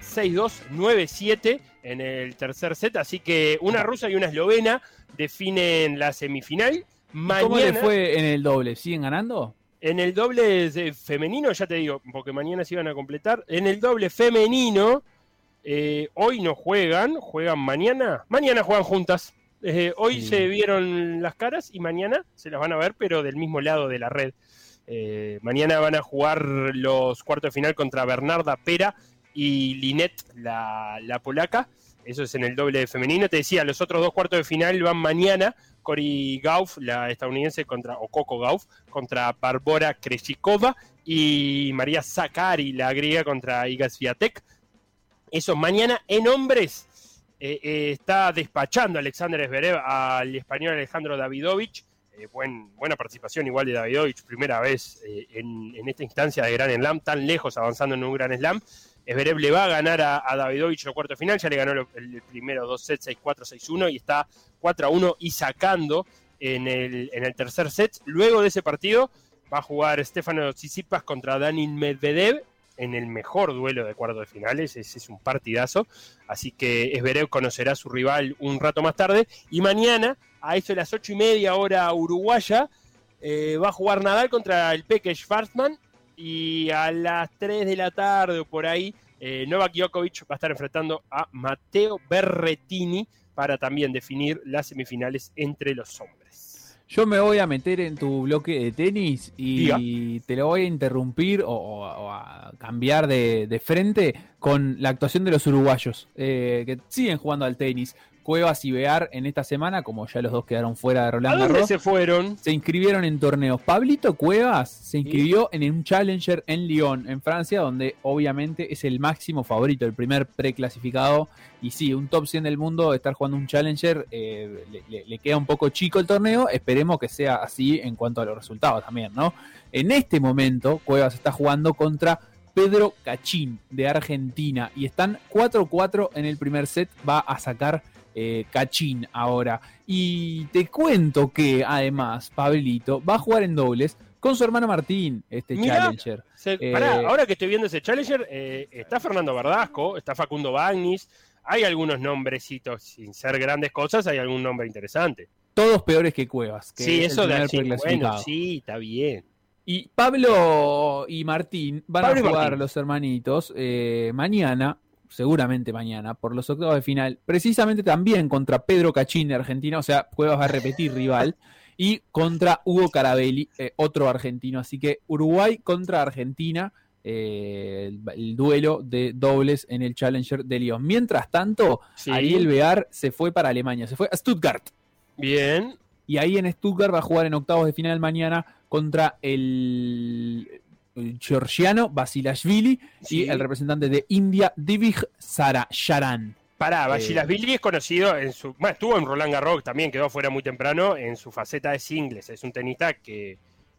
6-2, 9-7 en el tercer set. Así que una rusa y una eslovena definen la semifinal. Mañana, ¿Cómo le fue en el doble? ¿Siguen ganando? en el doble femenino, ya te digo, porque mañana se iban a completar. En el doble femenino, eh, hoy no juegan, juegan mañana. Mañana juegan juntas. Eh, hoy Sí. se vieron las caras y mañana se las van a ver, pero del mismo lado de la red. Eh, mañana van a jugar los cuartos de final contra Bernarda Pera y Linet, la, la polaca. Eso es en el doble femenino. Te decía, los otros dos cuartos de final van mañana. Cory Gauff, la estadounidense, contra, o Coco Gauff, contra Barbora Krejcikova y María Zakari, la griega, contra Iga Swiatek. Eso mañana en hombres. eh, eh, está despachando Alexander Zverev al español Alejandro Davidovich. Eh, buen- buena participación igual de Davidovich, primera vez en, en esta instancia de Gran Slam, tan lejos avanzando en un Gran Slam. Zverev le va a ganar a, Davidovich en el cuarto final, ya le ganó el, primero dos sets, 6-4, 6-1 y está 4-1 y sacando en el, en el tercer set. Luego de ese partido va a jugar Stefano Tsitsipas contra Daniil Medvedev en el mejor duelo de cuartos de finales, ese es un partidazo, así que Zverev conocerá a su rival un rato más tarde. Y mañana a eso de las ocho y media hora uruguaya eh, va a jugar Nadal contra el Peque Schwarzman y a las 3 de la tarde o por ahí eh, Novak Djokovic va a estar enfrentando a Matteo Berretini para también definir las semifinales entre los hombres. Yo me voy a meter en tu bloque de tenis y te lo voy a interrumpir o, o- o a cambiar de, de frente con la actuación de los uruguayos eh, que siguen jugando al tenis. Cuevas y Bear en esta semana, como ya los dos quedaron fuera de ¿A Roland dónde Garros, se fueron? se inscribieron en torneos. Pablito Cuevas se inscribió en un Challenger en Lyon, en Francia, donde obviamente es el máximo favorito, el primer preclasificado. Y sí, un top 100 del mundo, estar jugando un Challenger, eh, le, le- le queda un poco chico el torneo. Esperemos que sea así en cuanto a los resultados también, ¿no? En este momento, Cuevas está jugando contra Pedro Cachín de Argentina y están 4-4 en el primer set. Va a sacar eh, Cachín ahora. Y te cuento que además Pablito va a jugar en dobles con su hermano Martín, este Mirá, Challenger. Se- Eh, ahora que estoy viendo ese Challenger, eh, está Fernando Verdasco, está Facundo Bagnis, hay algunos nombrecitos, sin ser grandes cosas, hay algún nombre interesante. Todos peores que Cuevas. Que sí, es eso de sí, bueno, sí, está bien. Y Pablo y Martín van Pablo a jugar los hermanitos eh, mañana, seguramente mañana, por los octavos de final, precisamente también contra Pedro Cachín de Argentina, o sea, Cuevas va a repetir rival, y contra Hugo Carabelli, eh, otro argentino. Así que Uruguay contra Argentina, eh, el, el duelo de dobles en el Challenger de Lyon. Mientras tanto, Sí. Ariel Bear se fue para Alemania, se fue a Stuttgart. Bien. Y ahí en Stuttgart va a jugar en octavos de final mañana contra el, el georgiano Basilashvili Sí. y el representante de India, Divij Sarayaran. Pará, Eh, Basilashvili es conocido en su. Bueno, estuvo en Roland Garros, también quedó fuera muy temprano en su faceta de singles. Es un tenista que,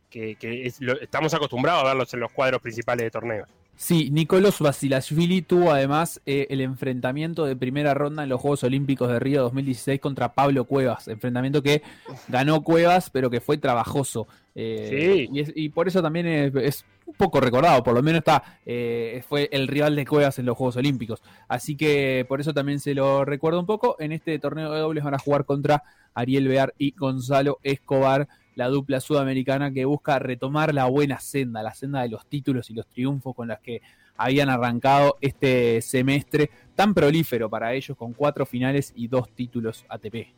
que, que es- lo- estamos acostumbrados a verlos en los cuadros principales de torneos. Sí, Nicolás Basilashvili tuvo además eh, el enfrentamiento de primera ronda en los Juegos Olímpicos de Río 2016 contra Pablo Cuevas. Enfrentamiento que ganó Cuevas, pero que fue trabajoso. Eh, Sí. y, es- y por eso también es, es un poco recordado, por lo menos está eh, fue el rival de Cuevas en los Juegos Olímpicos. Así que por eso también se lo recuerda un poco. En este torneo de dobles van a jugar contra Ariel Bear y Gonzalo Escobar, la dupla sudamericana que busca retomar la buena senda, la senda de los títulos y los triunfos con las que habían arrancado este semestre tan prolífero para ellos con cuatro finales y dos títulos ATP.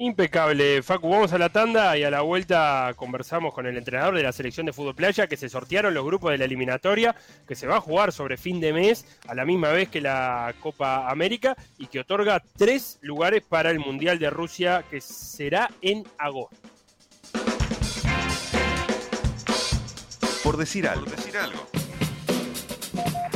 Impecable, Facu. Vamos a la tanda y a la vuelta conversamos con el entrenador de la selección de fútbol playa que se sortearon los grupos de la eliminatoria que se va a jugar sobre fin de mes a la misma vez que la Copa América y que otorga tres lugares para el Mundial de Rusia que será en agosto. Por decir algo.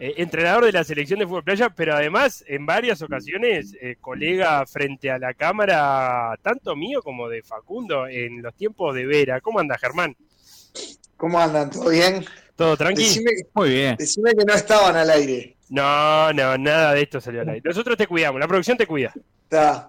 eh, entrenador de la selección de fútbol playa, pero además en varias ocasiones eh, colega frente a la cámara, tanto mío como de Facundo, en los tiempos de Vera. ¿Cómo anda Germán? ¿Cómo andan? ¿Todo bien? ¿Todo tranquilo? Decime, Muy bien. decime que no estaban al aire. No, no, nada de esto salió al aire. Nosotros te cuidamos, la producción te cuida. Está.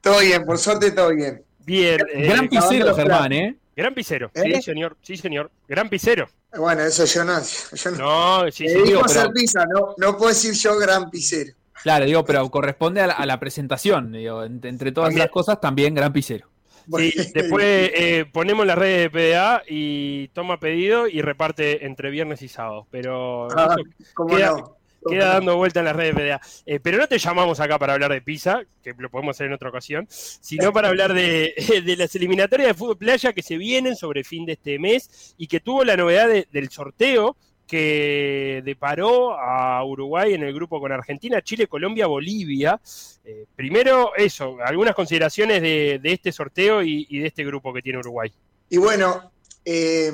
Todo bien, por suerte todo bien. Bien. eh, Gran pisero, Germán, ¿eh? Gran pisero, ¿Eh? sí, señor, sí, señor. Gran pisero. Bueno, eso yo no. Yo no. No, sí, sí, digo, pero- pizza, no, no puedo decir yo gran pisero. Claro, digo, pero corresponde a la, a la presentación. Digo, ent- entre todas las cosas, también gran pisero. Sí, después eh, ponemos las redes de PDA y toma pedido y reparte entre viernes y sábado. Pero Ah, eso cómo queda, no. ¿Cómo queda dando vuelta en las redes de PDA. Eh, pero no te llamamos acá para hablar de pizza, que lo podemos hacer en otra ocasión, sino para hablar de, de las eliminatorias de fútbol playa que se vienen sobre el fin de este mes y que tuvo la novedad de- del sorteo que deparó a Uruguay en el grupo con Argentina, Chile, Colombia, Bolivia. Eh, primero, eso, algunas consideraciones de, de este sorteo y, y de este grupo que tiene Uruguay. Y bueno, eh,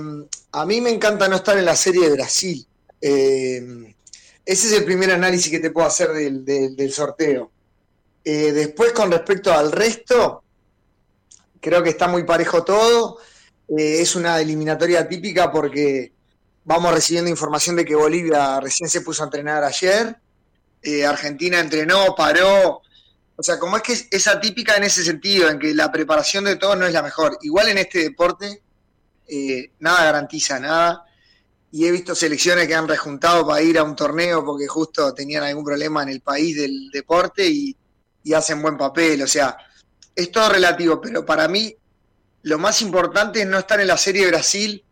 a mí me encanta no estar en la serie de Brasil. Eh, ese es el primer análisis que te puedo hacer del, sorteo. Eh, después, con respecto al resto, creo que está muy parejo todo. Eh, es una eliminatoria típica porque vamos recibiendo información de que Bolivia recién se puso a entrenar ayer. Eh, Argentina entrenó, paró. O sea, como es que es, es atípica en ese sentido, en que la preparación de todos no es la mejor. Igual en este deporte, nada garantiza nada. Y he visto selecciones que han rejuntado para ir a un torneo porque justo tenían algún problema en el país del deporte y, y hacen buen papel. O sea, es todo relativo, pero para mí lo más importante es no estar en la serie Brasil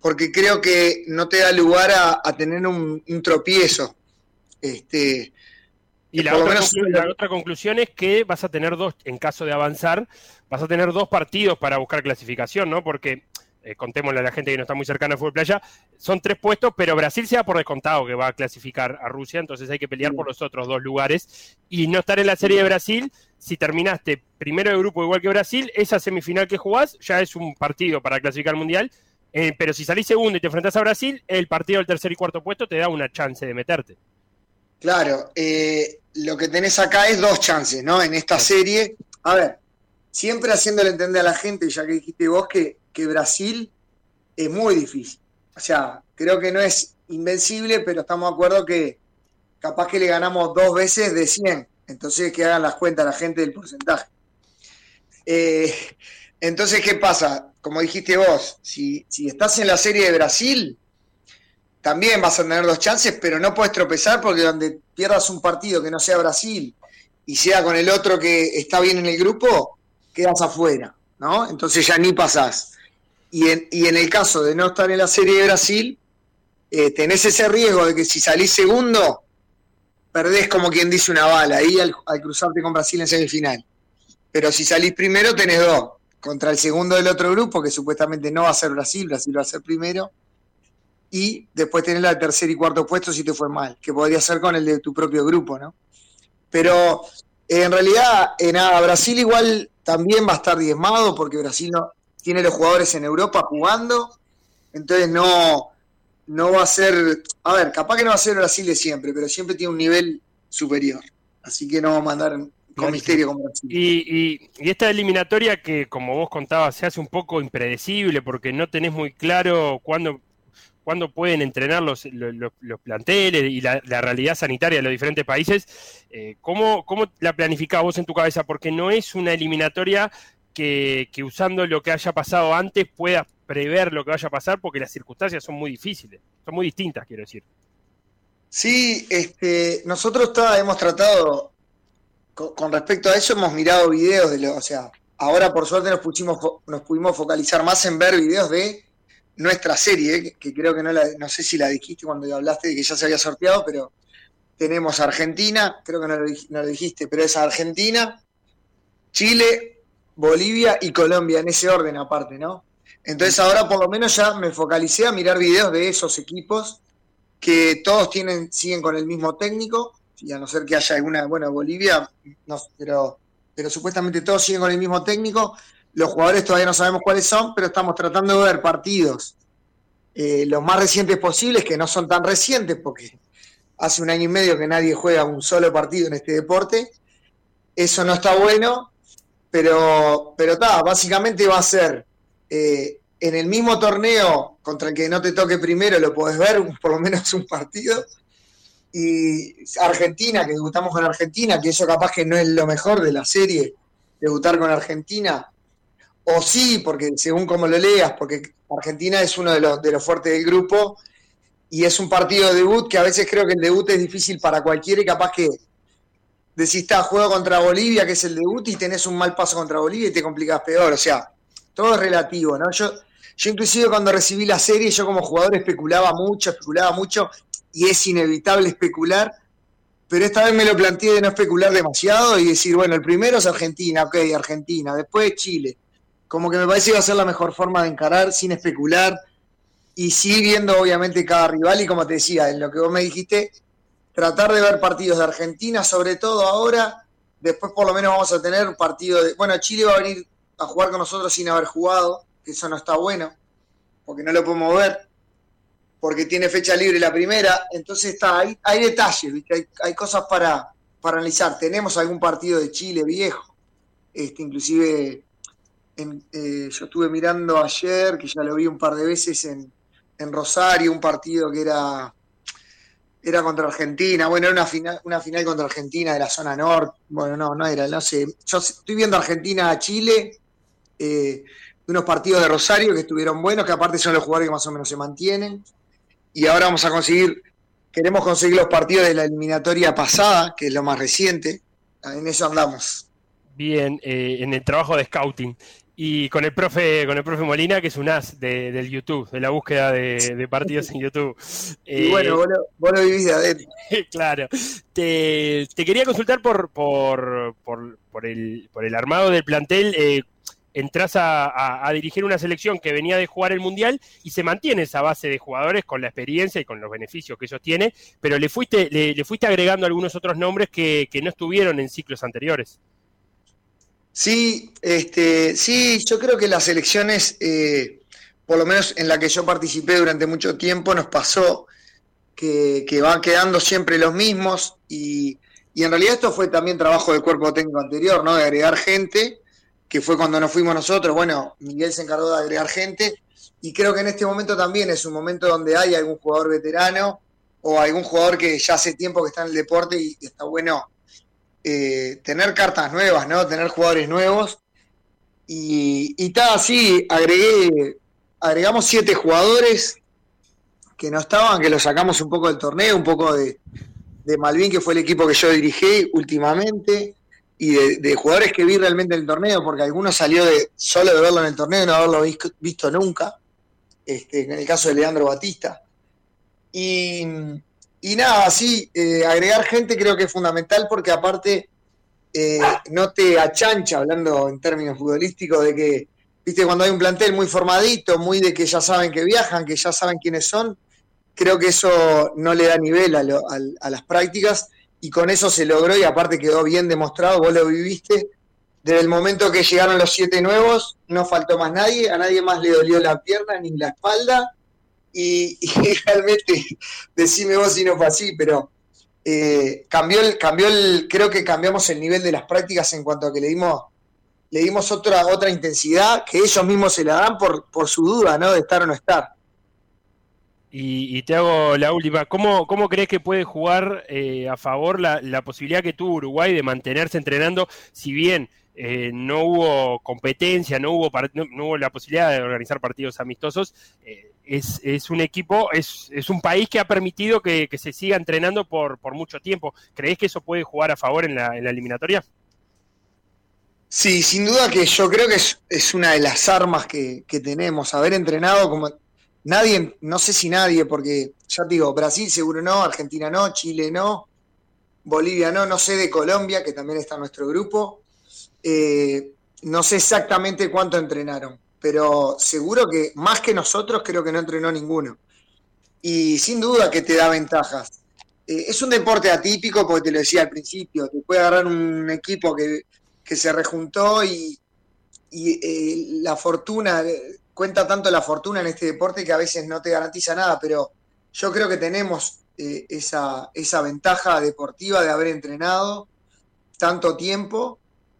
porque creo que no te da lugar a, a tener un, un tropiezo. Este, Y otra, menos- la otra conclusión es que vas a tener dos, en caso de avanzar, vas a tener dos partidos para buscar clasificación, ¿no? Porque, eh, contémosle a la gente que no está muy cercana al fútbol playa, son tres puestos, pero Brasil se da por descontado que va a clasificar a Rusia, entonces hay que pelear por los otros dos lugares y no estar en la serie de Brasil. Si terminaste primero de grupo igual que Brasil, esa semifinal que jugás ya es un partido para clasificar al Mundial. eh, pero si salís segundo y te enfrentás a Brasil, el partido del tercer y cuarto puesto te da una chance de meterte. Claro, eh, lo que tenés acá es dos chances, ¿no? En esta serie. A ver, siempre haciéndole entender a la gente, ya que dijiste vos, que, que Brasil es muy difícil. O sea, creo que no es invencible, pero estamos de acuerdo que capaz que le ganamos dos veces de 100. Entonces, que hagan las cuentas la gente del porcentaje. Eh, entonces, ¿qué pasa? Como dijiste vos, si, si estás en la serie de Brasil, también vas a tener dos chances, pero no puedes tropezar porque donde pierdas un partido que no sea Brasil y sea con el otro que está bien en el grupo, quedas afuera, ¿no? Entonces ya ni pasás. Y en, y en el caso de no estar en la serie de Brasil, eh, tenés ese riesgo de que si salís segundo, perdés como quien dice una bala ahí al, cruzarte con Brasil en semifinal. Pero si salís primero, tenés dos. Contra el segundo del otro grupo, que supuestamente no va a ser Brasil, Brasil va a ser primero y después tenés la tercer y cuarto puesto si te fue mal, que podría ser con el de tu propio grupo, ¿no? Pero eh, en realidad, eh, nada, Brasil igual también va a estar diezmado porque Brasil no, tiene los jugadores en Europa jugando, entonces no, no va a ser, a ver, capaz que no va a ser Brasil de siempre, pero siempre tiene un nivel superior, así que no vamos a andar con misterio con Brasil. Y, y- y esta eliminatoria que, como vos contabas, se hace un poco impredecible porque no tenés muy claro cuándo, cuándo pueden entrenar los, los, los- los planteles y la, la realidad sanitaria de los diferentes países. eh, ¿cómo, ¿Cómo la planificás vos en tu cabeza? Porque no es una eliminatoria que, usando lo que haya pasado antes puedas prever lo que vaya a pasar porque las circunstancias son muy difíciles, son muy distintas, quiero decir. Sí, este, nosotros está- hemos tratado, con, respecto a eso, hemos mirado videos de lo, o sea, ahora por suerte nos pusimos, nos pudimos focalizar más en ver videos de nuestra serie, que, creo que no la, no sé si la dijiste cuando hablaste de que ya se había sorteado, pero tenemos Argentina, creo que no no lo dijiste, pero es Argentina, Chile, Bolivia y Colombia, en ese orden aparte, ¿no? Entonces ahora por lo menos ya me focalicé a mirar videos de esos equipos que todos tienen, siguen con el mismo técnico, y a no ser que haya alguna, bueno, Bolivia, no, pero, pero supuestamente todos siguen con el mismo técnico. Los jugadores todavía no sabemos cuáles son, pero estamos tratando de ver partidos eh, los más recientes posibles, que no son tan recientes, porque hace un año y medio que nadie juega un solo partido en este deporte. Eso no está bueno, pero, pero está, básicamente va a ser eh, en el mismo torneo contra el que no te toque primero, lo podés ver, por lo menos un partido. y Argentina, que debutamos con Argentina, que eso capaz que no es lo mejor de la serie, debutar con Argentina, o sí, porque según como lo leas, porque Argentina es uno de los, de los fuertes del grupo y es un partido de debut que a veces creo que el debut es difícil para cualquiera y capaz que decís, está, juego contra Bolivia, que es el debut, y tenés un mal paso contra Bolivia y te complicas peor. O sea, todo es relativo, ¿no? Yo, yo inclusive cuando recibí la serie, yo como jugador especulaba mucho, especulaba mucho, y es inevitable especular, pero esta vez me lo planteé de no especular demasiado y decir, bueno, el primero es Argentina, ok, Argentina, después Chile. Como que me parece que va a ser la mejor forma de encarar sin especular y sí viendo obviamente cada rival y como te decía, en lo que vos me dijiste, tratar de ver partidos de Argentina, sobre todo ahora, después por lo menos vamos a tener partido de, bueno, Chile va a venir a jugar con nosotros sin haber jugado, que eso no está bueno, porque no lo podemos ver, porque tiene fecha libre la primera, entonces está, hay, hay detalles, ¿viste? Hay, cosas para, para analizar. Tenemos algún partido de Chile viejo, este, inclusive eh, yo estuve mirando ayer, que ya lo vi un par de veces en, en Rosario, un partido que era, era contra Argentina, bueno, era una final, una final contra Argentina de la zona norte, bueno, no, no era, no sé, yo estoy viendo Argentina-Chile, eh, unos partidos de Rosario que estuvieron buenos, que aparte son los jugadores que más o menos se mantienen, y ahora vamos a conseguir, queremos conseguir los partidos de la eliminatoria pasada, que es lo más reciente, en eso andamos. Bien, eh, en el trabajo de scouting. Y con el profe, con el profe Molina, que es un as de, del YouTube, de la búsqueda de, partidos en YouTube. Y bueno, vos lo, vos lo vivís de adentro. claro. Te, quería consultar por, por, por, por, el, por el armado del plantel. Eh, entras a, dirigir una selección que venía de jugar el Mundial y se mantiene esa base de jugadores con la experiencia y con los beneficios que ellos tienen, pero le fuiste, le, fuiste agregando algunos otros nombres que, no estuvieron en ciclos anteriores. Sí, este, sí, yo creo que las elecciones, eh, por lo menos en la que yo participé durante mucho tiempo, nos pasó que, van quedando siempre los mismos y, y, en realidad esto fue también trabajo del cuerpo técnico anterior, ¿no? De agregar gente que fue cuando nos fuimos nosotros, bueno, Miguel se encargó de agregar gente y creo que en este momento también es un momento donde hay algún jugador veterano o algún jugador que ya hace tiempo que está en el deporte y está bueno eh, tener cartas nuevas, ¿no? Tener jugadores nuevos. Y, y tal, así, agregué, agregamos siete jugadores que no estaban, que los sacamos un poco del torneo, un poco de, de Malvin, que fue el equipo que yo dirigí últimamente y de, jugadores que vi realmente en el torneo, porque algunos salió de solo de verlo en el torneo y no haberlo visto, nunca, este, en el caso de Leandro Batista. Y, nada, así, eh, agregar gente creo que es fundamental porque aparte eh, no te achancha, hablando en términos futbolísticos, de que, viste, cuando hay un plantel muy formadito, muy de que ya saben que viajan, que ya saben quiénes son, creo que eso no le da nivel a las prácticas y con eso se logró y aparte quedó bien demostrado, vos lo viviste. Desde el momento que llegaron los siete nuevos, no faltó más nadie, a nadie más le dolió la pierna ni la espalda. Y, realmente, decime vos si no fue así, pero eh, cambió el, cambió el, creo que cambiamos el nivel de las prácticas en cuanto a que le dimos, le dimos otra, otra intensidad que ellos mismos se la dan por, por su duda, ¿no? De estar o no estar. Y, te hago la última. ¿Cómo, cómo crees que puede jugar eh, a favor la, posibilidad que tuvo Uruguay de mantenerse entrenando, si bien eh, no hubo competencia, no hubo, no, hubo la posibilidad de organizar partidos amistosos? Es, un equipo, es, un país que ha permitido que, se siga entrenando por, mucho tiempo. ¿Crees que eso puede jugar a favor en la, en la eliminatoria? Sí, sin duda que yo creo que es, una de las armas que, tenemos. Haber entrenado como nadie, no sé si nadie, porque ya te digo, Brasil seguro no, Argentina no, Chile no, Bolivia no, no sé de Colombia, que también está nuestro grupo. Eh, no sé exactamente cuánto entrenaron, pero seguro que más que nosotros creo que no entrenó ninguno. Y sin duda que te da ventajas. Eh, es un deporte atípico, porque te lo decía al principio, te puede agarrar un equipo que, se rejuntó y, eh, la fortuna, cuenta tanto la fortuna en este deporte que a veces no te garantiza nada, pero yo creo que tenemos eh, esa, esa ventaja deportiva de haber entrenado tanto tiempo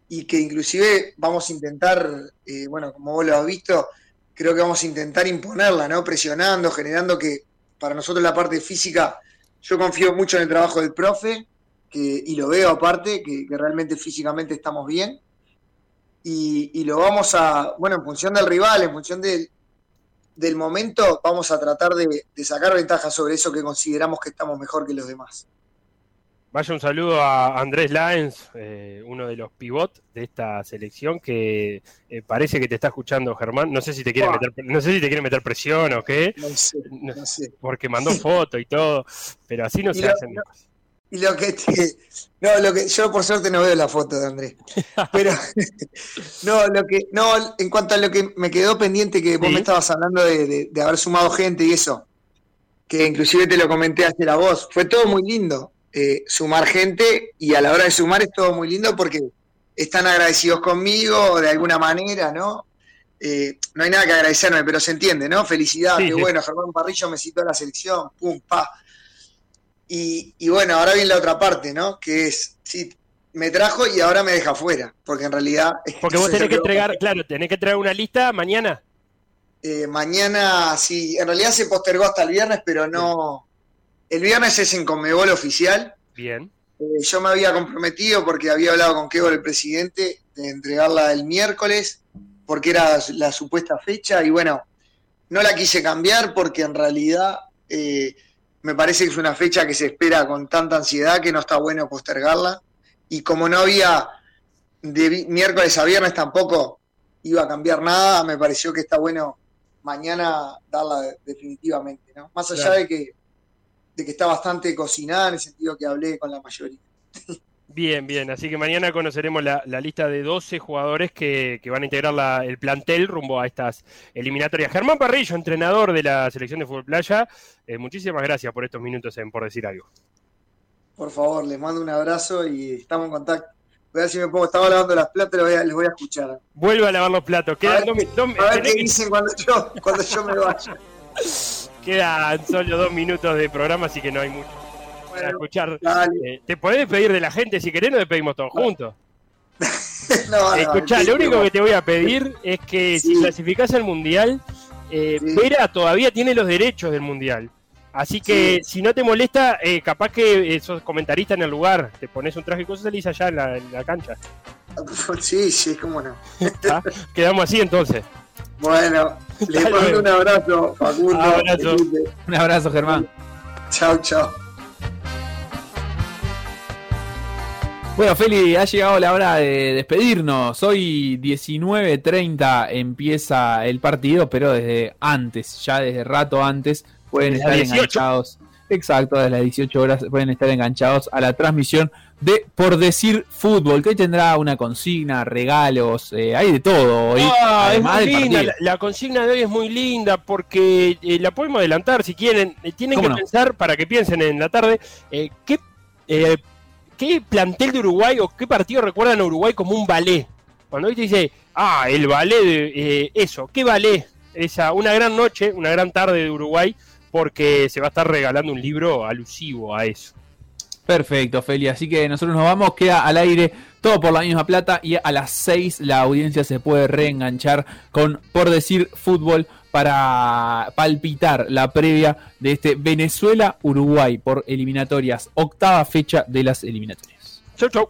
y que inclusive vamos a intentar, eh, bueno, como vos lo has visto, creo que vamos a intentar imponerla, ¿no? Presionando, generando que para nosotros la parte física yo confío mucho en el trabajo del profe, que, y lo veo aparte, que, realmente físicamente estamos bien. Y, lo vamos a, bueno, en función del rival, en función del, del momento, vamos a tratar de sacar ventaja sobre eso que consideramos que estamos mejor que los demás. Vaya un saludo a Andrés Láenz, eh, uno de los pivots de esta selección que eh, parece que te está escuchando Germán. No sé si te quiere meter, no sé si te quiere meter presión o qué, No sé, no sé. porque mandó foto y todo, pero así no Y se lo- hacen. Y lo que te- no, lo que yo por suerte no veo la foto de Andrés. Pero no, lo que no, en cuanto a lo que me quedó pendiente que vos Sí. me estabas hablando de, de- de haber sumado gente y eso, que inclusive te lo comenté hace la voz, fue todo muy lindo. Eh, sumar gente y a la hora de sumar es todo muy lindo porque están agradecidos conmigo de alguna manera, ¿no? Eh, no hay nada que agradecerme, pero se entiende, ¿no? Felicidad, Sí, sí. bueno, Germán Parrillo me citó a la selección, pum, pa. Y, y bueno, ahora viene la otra parte, ¿no? Que es, sí, me trajo y ahora me deja fuera, porque en realidad... Porque vos tenés que entregar, claro, tenés que entregar una lista mañana. eh, mañana, sí, en realidad se postergó hasta el viernes, pero no. El viernes es en Conmebol oficial. Bien. Eh, yo me había comprometido porque había hablado con Kevo, el presidente, de entregarla el miércoles, porque era la supuesta fecha, y bueno, no la quise cambiar porque en realidad eh, me parece que es una fecha que se espera con tanta ansiedad que no está bueno postergarla. Y como no había de miércoles a viernes tampoco iba a cambiar nada, me pareció que está bueno mañana darla de- definitivamente, ¿no? Más allá Claro. de que de que está bastante cocinada en el sentido que hablé con la mayoría. Bien, bien. Así que mañana conoceremos la, la lista de 12 jugadores que, que van a integrar la- el plantel rumbo a estas eliminatorias. Germán Parrillo, entrenador de la selección de fútbol playa, eh, muchísimas gracias por estos minutos en Por Decir Algo. Por favor, les mando un abrazo y estamos en contacto. Voy a ver si me pongo, estaba lavando las platas, les voy a, les voy a escuchar. Vuelve a lavar los platos. A Quedan, ver, dos dos mi- a ver qué dicen cuando yo, cuando yo me vaya. quedan solo dos minutos de programa, así que no hay mucho para Bueno, escuchar. Eh, te podés despedir de la gente si querés, nos despedimos todos juntos. No, no, Escuchá, lo único que te voy a pedir es que si clasificás al Mundial, eh, Sí. Vera todavía tiene los derechos del Mundial. Así que si no te molesta, eh, capaz que sos comentarista en el lugar, te pones un traje y cosas salís allá en la, en la cancha. Sí, sí, cómo no. ¿Está? Quedamos así entonces. Bueno, les Hasta mando un abrazo, Facundo. Abrazo. Felipe. Un abrazo, Germán. Chau, chau. Bueno, Feli, ha llegado la hora de despedirnos. Hoy 19.30 empieza el partido, pero desde antes, ya desde rato antes, pueden Desde estar las 18. enganchados. Exacto, desde las 18 horas pueden estar enganchados a la transmisión de Por Decir Fútbol, que hoy tendrá una consigna, regalos, eh, hay de todo hoy. Ah, es muy linda. La, la consigna de hoy es muy linda porque eh, la podemos adelantar si quieren. Eh, tienen ¿Cómo que no? pensar, para que piensen en la tarde, eh, ¿qué, eh, qué plantel de Uruguay o qué partido recuerdan a Uruguay como un ballet. Cuando hoy te dice, ah, el ballet, de, eh, eso, ¿qué ballet? Esa, una gran noche, una gran tarde de Uruguay porque se va a estar regalando un libro alusivo a eso. Perfecto, Feli. Así que nosotros nos vamos, queda al aire todo por la misma plata y a las 6 la audiencia se puede reenganchar con Por Decir Fútbol para palpitar la previa de este Venezuela-Uruguay por eliminatorias, octava fecha de las eliminatorias. Chau, chau.